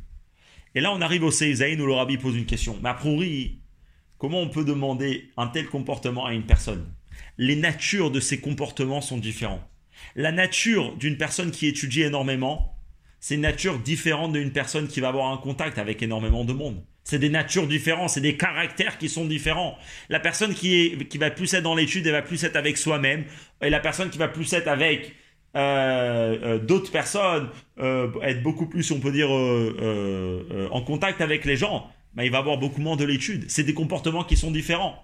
Et là, on arrive au Seizaïn où le rabbi pose une question. Mais a priori, comment on peut demander un tel comportement à une personne? Les natures de ces comportements sont différentes. La nature d'une personne qui étudie énormément, c'est une nature différente d'une personne qui va avoir un contact avec énormément de monde. C'est des natures différentes, c'est des caractères qui sont différents. La personne qui, est, qui va plus être dans l'étude, elle va plus être avec soi-même. Et la personne qui va plus être avec euh, euh, d'autres personnes, euh, être beaucoup plus, on peut dire, en contact avec les gens, bah, il va avoir beaucoup moins de l'étude. C'est des comportements qui sont différents.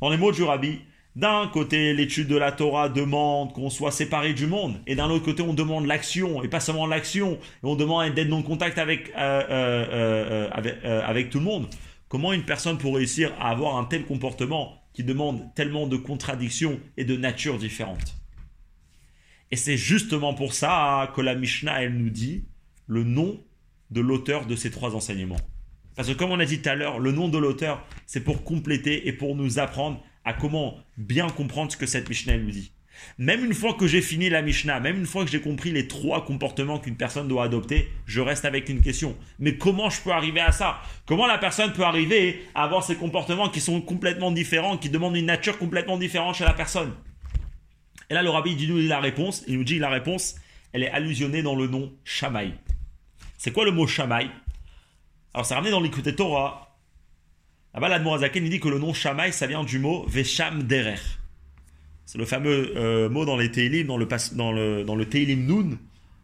Dans les mots du rabbi, d'un côté, l'étude de la Torah demande qu'on soit séparé du monde, et d'un autre côté, on demande l'action, et pas seulement l'action, on demande d'être en contact avec, euh, euh, euh, avec, tout le monde. Comment une personne peut réussir à avoir un tel comportement qui demande tellement de contradictions et de natures différentes? Et c'est justement pour ça que la Mishnah, elle nous dit le nom de l'auteur de ces trois enseignements. Parce que comme on a dit tout à l'heure, le nom de l'auteur, c'est pour compléter et pour nous apprendre à comment bien comprendre ce que cette Mishnah nous dit. Même une fois que j'ai fini la Mishnah, même une fois que j'ai compris les trois comportements qu'une personne doit adopter, je reste avec une question. Mais comment je peux arriver à ça? Comment la personne peut arriver à avoir ces comportements qui sont complètement différents, qui demandent une nature complètement différente chez la personne? Et là, le rabbi dit nous la réponse. Il nous dit la réponse, elle est allusionnée dans le nom Shamaï. C'est quoi le mot Shamaï Alors, c'est ramené dans l'écoute Torah. Là-bas, l'Admorazaken, il dit que le nom Shamaï, ça vient du mot Vesham Derer. C'est le fameux euh, mot dans les Teilim, dans le, dans le, dans le Teilim Nun.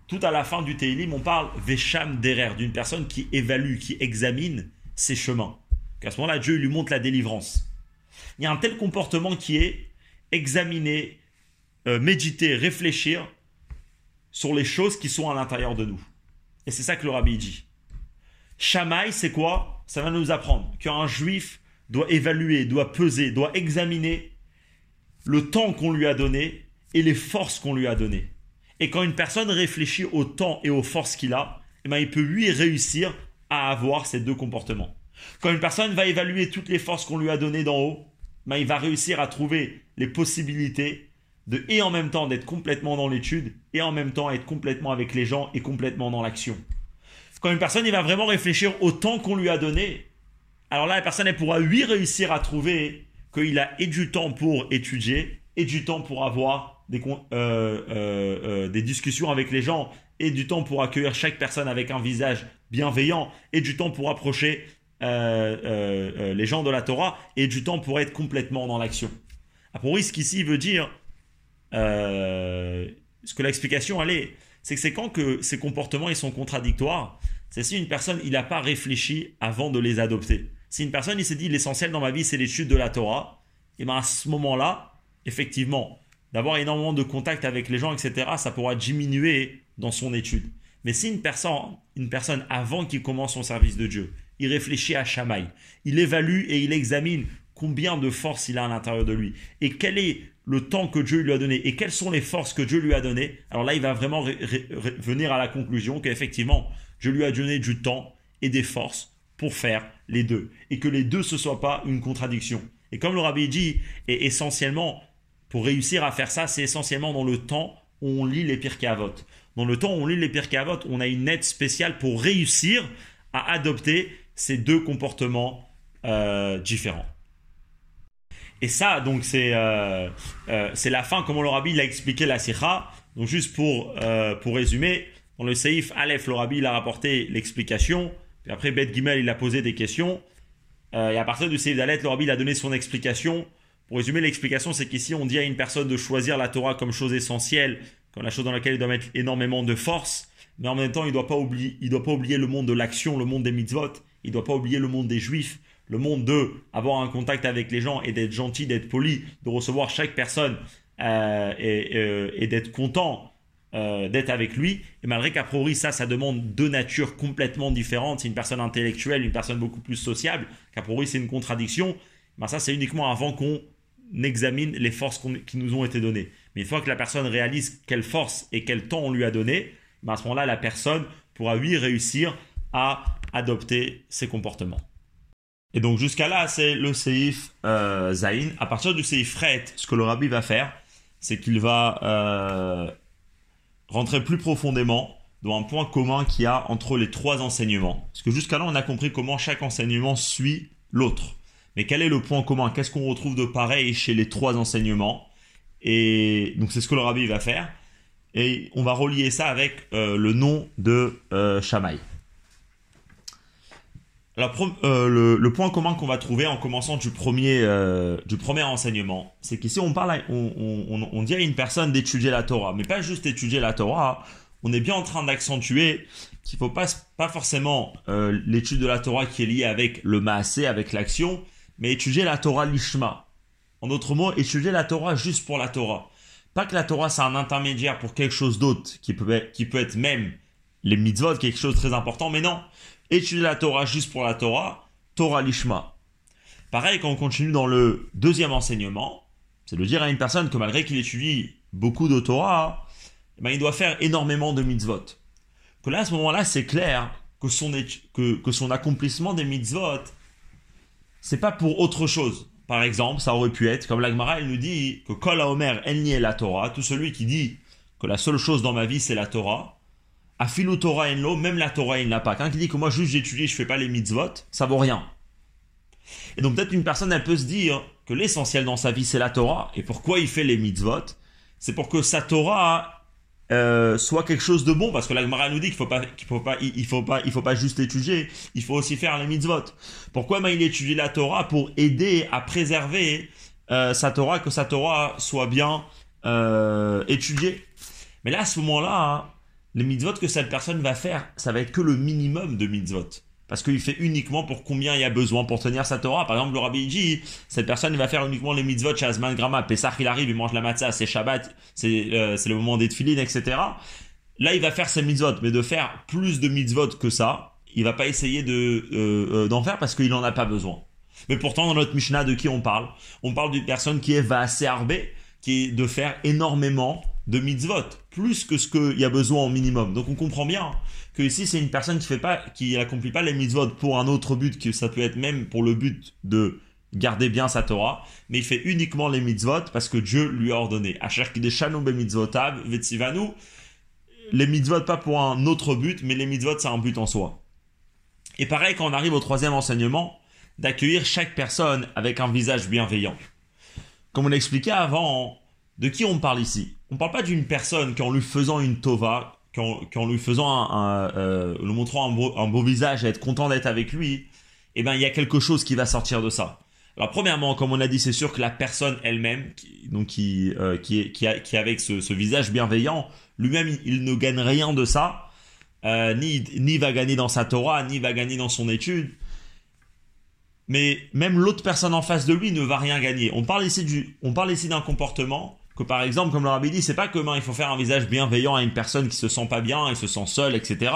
Tout à la fin du Teilim, on parle Vesham Derer, d'une personne qui évalue, qui examine ses chemins. À ce moment-là, Dieu lui montre la délivrance. Il y a un tel comportement qui est examiner, euh, méditer, réfléchir sur les choses qui sont à l'intérieur de nous. Et c'est ça que le rabbi dit. Shamaï, c'est quoi? Ça va nous apprendre qu'un juif doit évaluer, doit peser, doit examiner le temps qu'on lui a donné et les forces qu'on lui a données. Et quand une personne réfléchit au temps et aux forces qu'il a, eh ben, il peut lui réussir à avoir ces deux comportements. Quand une personne va évaluer toutes les forces qu'on lui a données d'en haut, ben, il va réussir à trouver les possibilités de et en même temps d'être complètement dans l'étude et en même temps être complètement avec les gens et complètement dans l'action. Quand une personne il va vraiment réfléchir au temps qu'on lui a donné, alors là, la personne pourra lui réussir à trouver qu'il a du temps pour étudier et du temps pour avoir des, euh, euh, euh, des discussions avec les gens et du temps pour accueillir chaque personne avec un visage bienveillant et du temps pour approcher les gens de la Torah et du temps pour être complètement dans l'action. Pour ce qu'ici veut dire, ce que l'explication elle c'est que c'est quand que ces comportements ils sont contradictoires, c'est si une personne, il n'a pas réfléchi avant de les adopter. Si une personne, il s'est dit, l'essentiel dans ma vie, c'est l'étude de la Torah, et bien à ce moment-là, effectivement, d'avoir énormément de contact avec les gens, etc., ça pourra diminuer dans son étude. Mais si une personne, une personne avant qu'il commence son service de Dieu, il réfléchit à Shamaï, il évalue et il examine combien de force il a à l'intérieur de lui et quel est le temps que Dieu lui a donné et quelles sont les forces que Dieu lui a données, alors là, il va vraiment venir à la conclusion qu'effectivement, je lui ai donné du temps et des forces pour faire les deux. Et que les deux, ne soit pas une contradiction. Et comme le rabbi dit, et essentiellement, pour réussir à faire ça, c'est essentiellement dans le temps où on lit les Pirkei Dans le temps où on lit les Pirkei on a une aide spéciale pour réussir à adopter ces deux comportements euh, différents. Et ça, donc, c'est euh, euh, la fin, comme le rabbi l'a expliqué la sikha. Donc, juste pour, pour résumer, dans le Seif Aleph, le a rapporté l'explication. Puis après, Bet Gimel, il a posé des questions. Euh, et à partir du Seif d'Aleph, le a donné son explication. Pour résumer, l'explication, c'est qu'ici, on dit à une personne de choisir la Torah comme chose essentielle, comme la chose dans laquelle il doit mettre énormément de force. Mais en même temps, il ne doit, pas oublier, le monde de l'action, le monde des mitzvot. Il ne doit pas oublier le monde des juifs, le monde de avoir un contact avec les gens et d'être gentil, d'être poli, de recevoir chaque personne euh, euh, et d'être content euh, d'être avec lui. Et malgré qu'à priori, ça, ça demande deux natures complètement différentes. C'est une personne intellectuelle, une personne beaucoup plus sociable. Qu'à priori, c'est une contradiction. Ben ça, c'est uniquement avant qu'on examine les forces qui nous ont été données. Mais une fois que la personne réalise quelle force et quel temps on lui a donné, ben à ce moment-là, la personne pourra, lui, réussir à adopter ses comportements. Et donc jusqu'à là, c'est le Seif euh, Zain. À partir du Seif Ret, ce que le rabbi va faire, c'est qu'il va euh, rentrer plus profondément dans un point commun qu'il y a entre les trois enseignements. Parce que jusqu'à on a compris comment chaque enseignement suit l'autre. Mais quel est le point commun? Qu'est-ce qu'on retrouve de pareil chez les trois enseignements? Et donc c'est ce que le rabbi va faire. Et on va relier ça avec euh, le nom de euh, euh, le, point commun qu'on va trouver en commençant du premier, euh, du premier enseignement, c'est qu'ici on parle, on, dit à une personne d'étudier la Torah, mais pas juste étudier la Torah. On est bien en train d'accentuer qu'il faut pas pas forcément euh, l'étude de la Torah qui est liée avec le maasé, avec l'action, mais étudier la Torah lishma. En d'autres mots, étudier la Torah juste pour la Torah. Pas que la Torah c'est un intermédiaire pour quelque chose d'autre qui peut qui peut être même les mitzvot, quelque chose de très important, mais non étudier la Torah juste pour la Torah, Torah Lishma. Pareil, quand on continue dans le deuxième enseignement, c'est de dire à une personne que malgré qu'il étudie beaucoup de Torah, eh ben, il doit faire énormément de mitzvot. Que là, à ce moment-là, c'est clair que son, que, son accomplissement des mitzvot, c'est pas pour autre chose. Par exemple, ça aurait pu être, comme l'Agmara, elle nous dit que Kol Omer en est la Torah, tout celui qui dit que la seule chose dans ma vie c'est la Torah, Afilu Torah en lo, même la Torah il n'a pas. Quand il dit que moi juste j'étudie, je fais pas les mitzvot, ça vaut rien. Et donc peut-être une personne elle peut se dire que l'essentiel dans sa vie c'est la Torah. Et pourquoi il fait les mitzvot? C'est pour que sa Torah euh, soit quelque chose de bon, parce que la Gemara nous dit qu'il faut pas, qu'il faut pas, il faut pas, il faut pas juste étudier, il faut aussi faire les mitzvot. Pourquoi ben, il étudie la Torah pour aider à préserver euh, sa Torah, que sa Torah soit bien euh, étudiée? Mais là à ce moment-là, les mitzvot que cette personne va faire, ça va être que le minimum de mitzvot. Parce qu'il fait uniquement pour combien il y a besoin pour tenir sa Torah. Par exemple, le Rabbi dit, cette personne va faire uniquement les mitzvot chez Azman Grama. Pessah, il arrive, il mange la matzah, c'est Shabbat, euh, c'est le moment des tefillin, etc. Là, il va faire ses mitzvot. Mais de faire plus de mitzvot que ça, il va pas essayer de euh, euh, d'en faire parce qu'il n'en a pas besoin. Mais pourtant, dans notre Mishnah, de qui on parle? On parle d'une personne qui est va assez arbé, qui est de faire énormément de mitzvot, plus que ce qu'il y a besoin en minimum. Donc on comprend bien que ici c'est une personne qui fait pas, qui accomplit pas les mitzvot pour un autre but, que ça peut être même pour le but de garder bien sa Torah, mais il fait uniquement les mitzvot parce que Dieu lui a ordonné. Les mitzvot pas pour un autre but, mais les mitzvot c'est un but en soi. Et pareil quand on arrive au troisième enseignement, d'accueillir chaque personne avec un visage bienveillant. Comme on expliqué avant, de qui on parle ici? On parle pas d'une personne qui en lui faisant une tova, qui en, lui faisant un, euh, lui montrant un beau, visage et être content d'être avec lui, eh ben il y a quelque chose qui va sortir de ça. Alors premièrement, comme on a dit, c'est sûr que la personne elle-même, qui, donc qui, euh, est, a, avec ce, visage bienveillant, lui-même il, ne gagne rien de ça, euh, ni, ni va gagner dans sa Torah, ni va gagner dans son étude mais même l'autre personne en face de lui ne va rien gagner. On parle ici du, on parle ici d'un comportement que par exemple, comme le rabbi dit, c'est pas que ben, il faut faire un visage bienveillant à une personne qui se sent pas bien, il se sent seul, etc.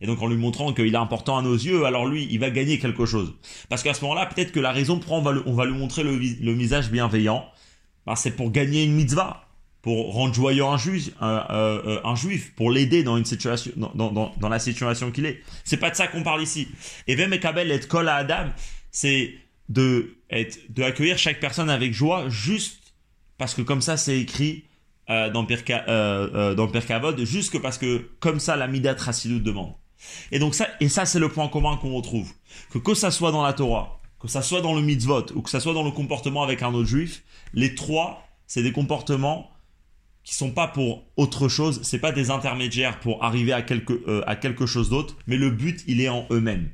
Et donc en lui montrant qu'il est important à nos yeux, alors lui, il va gagner quelque chose. Parce qu'à ce moment-là, peut-être que la raison pour on va, on va lui montrer le, visage bienveillant, ben, c'est pour gagner une mitzvah, pour rendre joyeux un juif, euh, un, juif pour l'aider dans dans, dans, dans la situation qu'il est. C'est pas de ça qu'on parle ici. Et Vemekabel et Kol à Adam, c'est de, de accueillir chaque personne avec joie juste parce que comme ça c'est écrit euh, dans, Perka, euh, euh, dans juste parce que comme ça la Midat Rassidut demande. Et donc ça, et ça c'est le point commun qu'on retrouve. Que que ça soit dans la Torah, que ça soit dans le mitzvot, ou que ça soit dans le comportement avec un autre juif, les trois, c'est des comportements qui sont pas pour autre chose, c'est pas des intermédiaires pour arriver à quelque, à quelque chose d'autre, mais le but il est en eux-mêmes.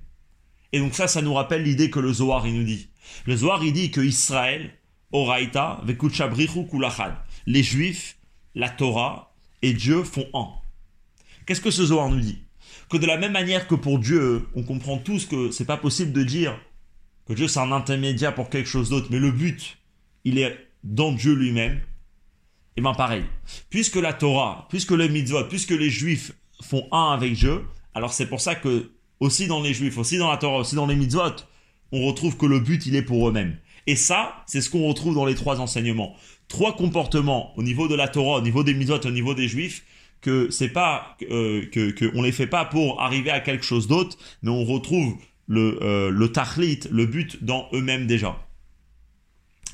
Et donc ça, ça nous rappelle l'idée que le Zohar il nous dit. Le Zohar il dit que Israël, Oraita. Les Juifs, la Torah et Dieu font un. Qu'est-ce que ce Zohar nous dit? Que de la même manière que pour Dieu, on comprend tous que c'est pas possible de dire que Dieu c'est un intermédiaire pour quelque chose d'autre, mais le but, il est dans Dieu lui-même. Et bien pareil, puisque la Torah, puisque les mitzvot, puisque les juifs font un avec Dieu, alors c'est pour ça que aussi dans les juifs, aussi dans la Torah, aussi dans les mitzvot, on retrouve que le but il est pour eux-mêmes. Et ça, c'est ce qu'on retrouve dans les trois enseignements. Trois comportements au niveau de la Torah, au niveau des mitzvot, au niveau des juifs, que c'est pas euh, que, on les fait pas pour arriver à quelque chose d'autre, mais on retrouve le euh, le tachlit, le but dans eux-mêmes déjà.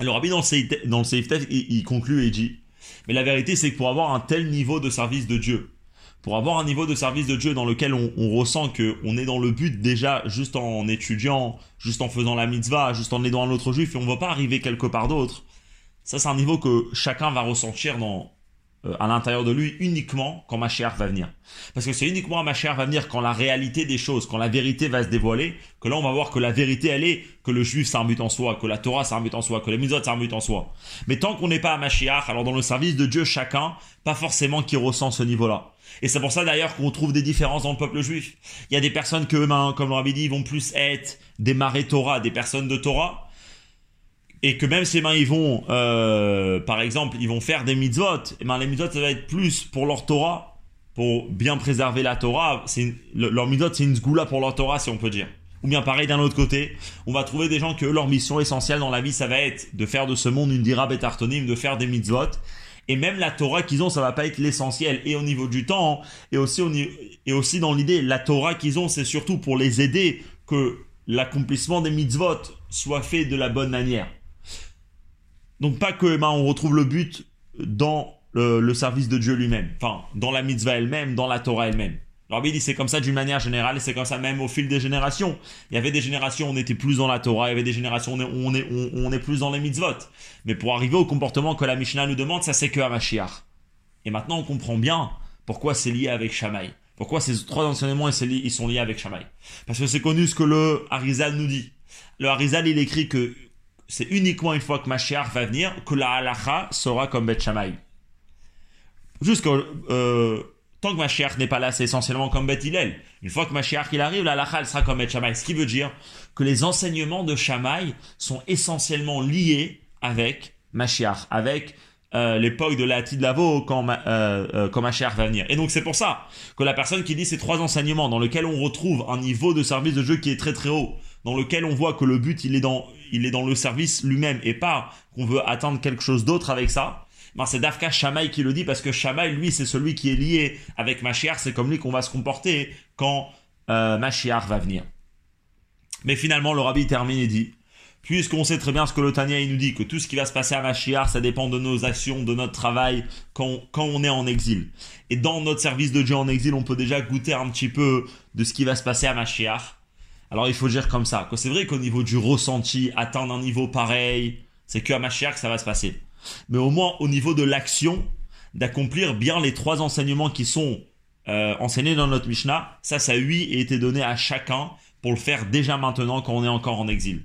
Alors Rabbi dans le dans le il, conclut et dit mais la vérité c'est que pour avoir un tel niveau de service de Dieu, pour avoir un niveau de service de Dieu dans lequel on, ressent que on est dans le but déjà juste en étudiant, juste en faisant la mitzvah, juste en aidant un autre juif et on va pas arriver quelque part d'autre. Ça c'est un niveau que chacun va ressentir dans euh, à l'intérieur de lui uniquement quand Mashiach va venir. Parce que c'est uniquement Mashiach va venir quand la réalité des choses, quand la vérité va se dévoiler, que là on va voir que la vérité elle est que le juif c'est un but en soi, que la Torah c'est un but en soi, que les mitzvot c'est un but en soi. Mais tant qu'on n'est pas à Mashiach, alors dans le service de Dieu chacun, pas forcément qui ressent ce niveau-là. Et c'est pour ça d'ailleurs qu'on trouve des différences dans le peuple juif. Il y a des personnes que, ben, comme le rabbi dit, vont plus être des marées Torah, des personnes de Torah, et que même si ben, ils vont, euh, par exemple, ils vont faire des mitzvot, et ben, les mitzvot, ça va être plus pour leur Torah, pour bien préserver la Torah. C'est leur mitzvot, c'est une zgoula pour leur Torah, si on peut dire. Ou bien pareil d'un autre côté, on va trouver des gens que leur mission essentielle dans la vie, ça va être de faire de ce monde une dira betartonim, de faire des mitzvot. Et même la Torah qu'ils ont, ça va pas être l'essentiel. Et au niveau du temps, et aussi, au, et aussi dans l'idée, la Torah qu'ils ont, c'est surtout pour les aider que l'accomplissement des mitzvot soit fait de la bonne manière. Donc pas que ben, on retrouve le but dans le, service de Dieu lui-même, enfin dans la mitzvah elle-même, dans la Torah elle-même. Il dit c'est comme ça d'une manière générale et c'est comme ça même au fil des générations. Il y avait des générations où on était plus dans la Torah, il y avait des générations où on est, plus dans les mitzvot. Mais pour arriver au comportement que la Mishnah nous demande, ça c'est que à Mashiach. Et maintenant on comprend bien pourquoi c'est lié avec Shamaï. Pourquoi ces trois enseignements ils sont liés avec Shamaï. Parce que c'est connu ce que le Harizal nous dit. Le Harizal il écrit que c'est uniquement une fois que Mashiach va venir que la halacha sera comme Bet Shammai. Jusqu'au euh, tant que Mashiach n'est pas là, c'est essentiellement comme Bet Hillel. Une fois que Mashiach il arrive, la halacha elle sera comme Bet Shammai. Ce qui veut dire que les enseignements de Shammai sont essentiellement liés avec Mashiach, avec euh, l'époque de la Tidlavo quand, euh, euh, quand Mashiach va venir. Et donc c'est pour ça que la personne qui dit ces trois enseignements dans lesquels on retrouve un niveau de service de jeu qui est très très haut, dans lequel on voit que le but il est dans il est dans le service lui-même et pas qu'on veut attendre quelque chose d'autre avec ça. Ben c'est Dafka Shamaï qui le dit parce que Shamaï lui c'est celui qui est lié avec Mashiach, c'est comme lui qu'on va se comporter quand euh, va venir. Mais finalement le rabbi termine et dit puisqu'on sait très bien ce que le Tania nous dit, que tout ce qui va se passer à Mashiach, ça dépend de nos actions, de notre travail, quand, quand on est en exil. Et dans notre service de Dieu en exil, on peut déjà goûter un petit peu de ce qui va se passer à Mashiach. Alors il faut dire comme ça, que c'est vrai qu'au niveau du ressenti, atteindre un niveau pareil, c'est que à Mashiach que ça va se passer. Mais au moins au niveau de l'action, d'accomplir bien les trois enseignements qui sont euh, enseignés dans notre Mishnah, ça, ça lui a été donné à chacun pour le faire déjà maintenant quand on est encore en exil.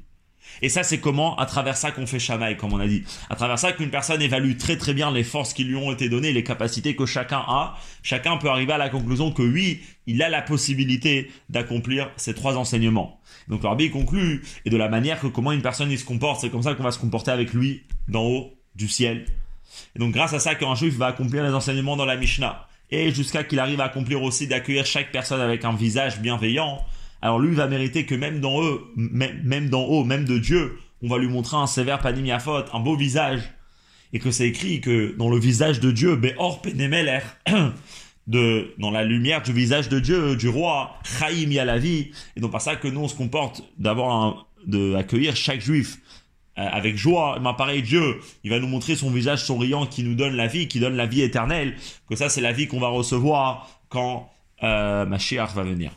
Et ça, c'est comment À travers ça qu'on fait Shamaï, comme on a dit. À travers ça qu'une personne évalue très très bien les forces qui lui ont été données, les capacités que chacun a. Chacun peut arriver à la conclusion que oui, il a la possibilité d'accomplir ces trois enseignements. Donc l'arbitre conclut, et de la manière que comment une personne il se comporte, c'est comme ça qu'on va se comporter avec lui d'en haut du ciel. Et donc grâce à ça qu'un juif va accomplir les enseignements dans la Mishnah. Et jusqu'à qu'il arrive à accomplir aussi d'accueillir chaque personne avec un visage bienveillant, alors lui va mériter que même dans eux, même dans haut, même de Dieu, on va lui montrer un sévère panimiafot, un beau visage. Et que c'est écrit que dans le visage de Dieu, Beor Penemeler, de, dans la lumière du visage de Dieu, du roi, Chaim y a la vie. Et donc par ça que nous on se comporte d'avoir d'accueillir chaque juif euh, avec joie. Mais pareil, Dieu, il va nous montrer son visage souriant qui nous donne la vie, qui donne la vie éternelle. Que ça, c'est la vie qu'on va recevoir quand euh, Mashiach va venir.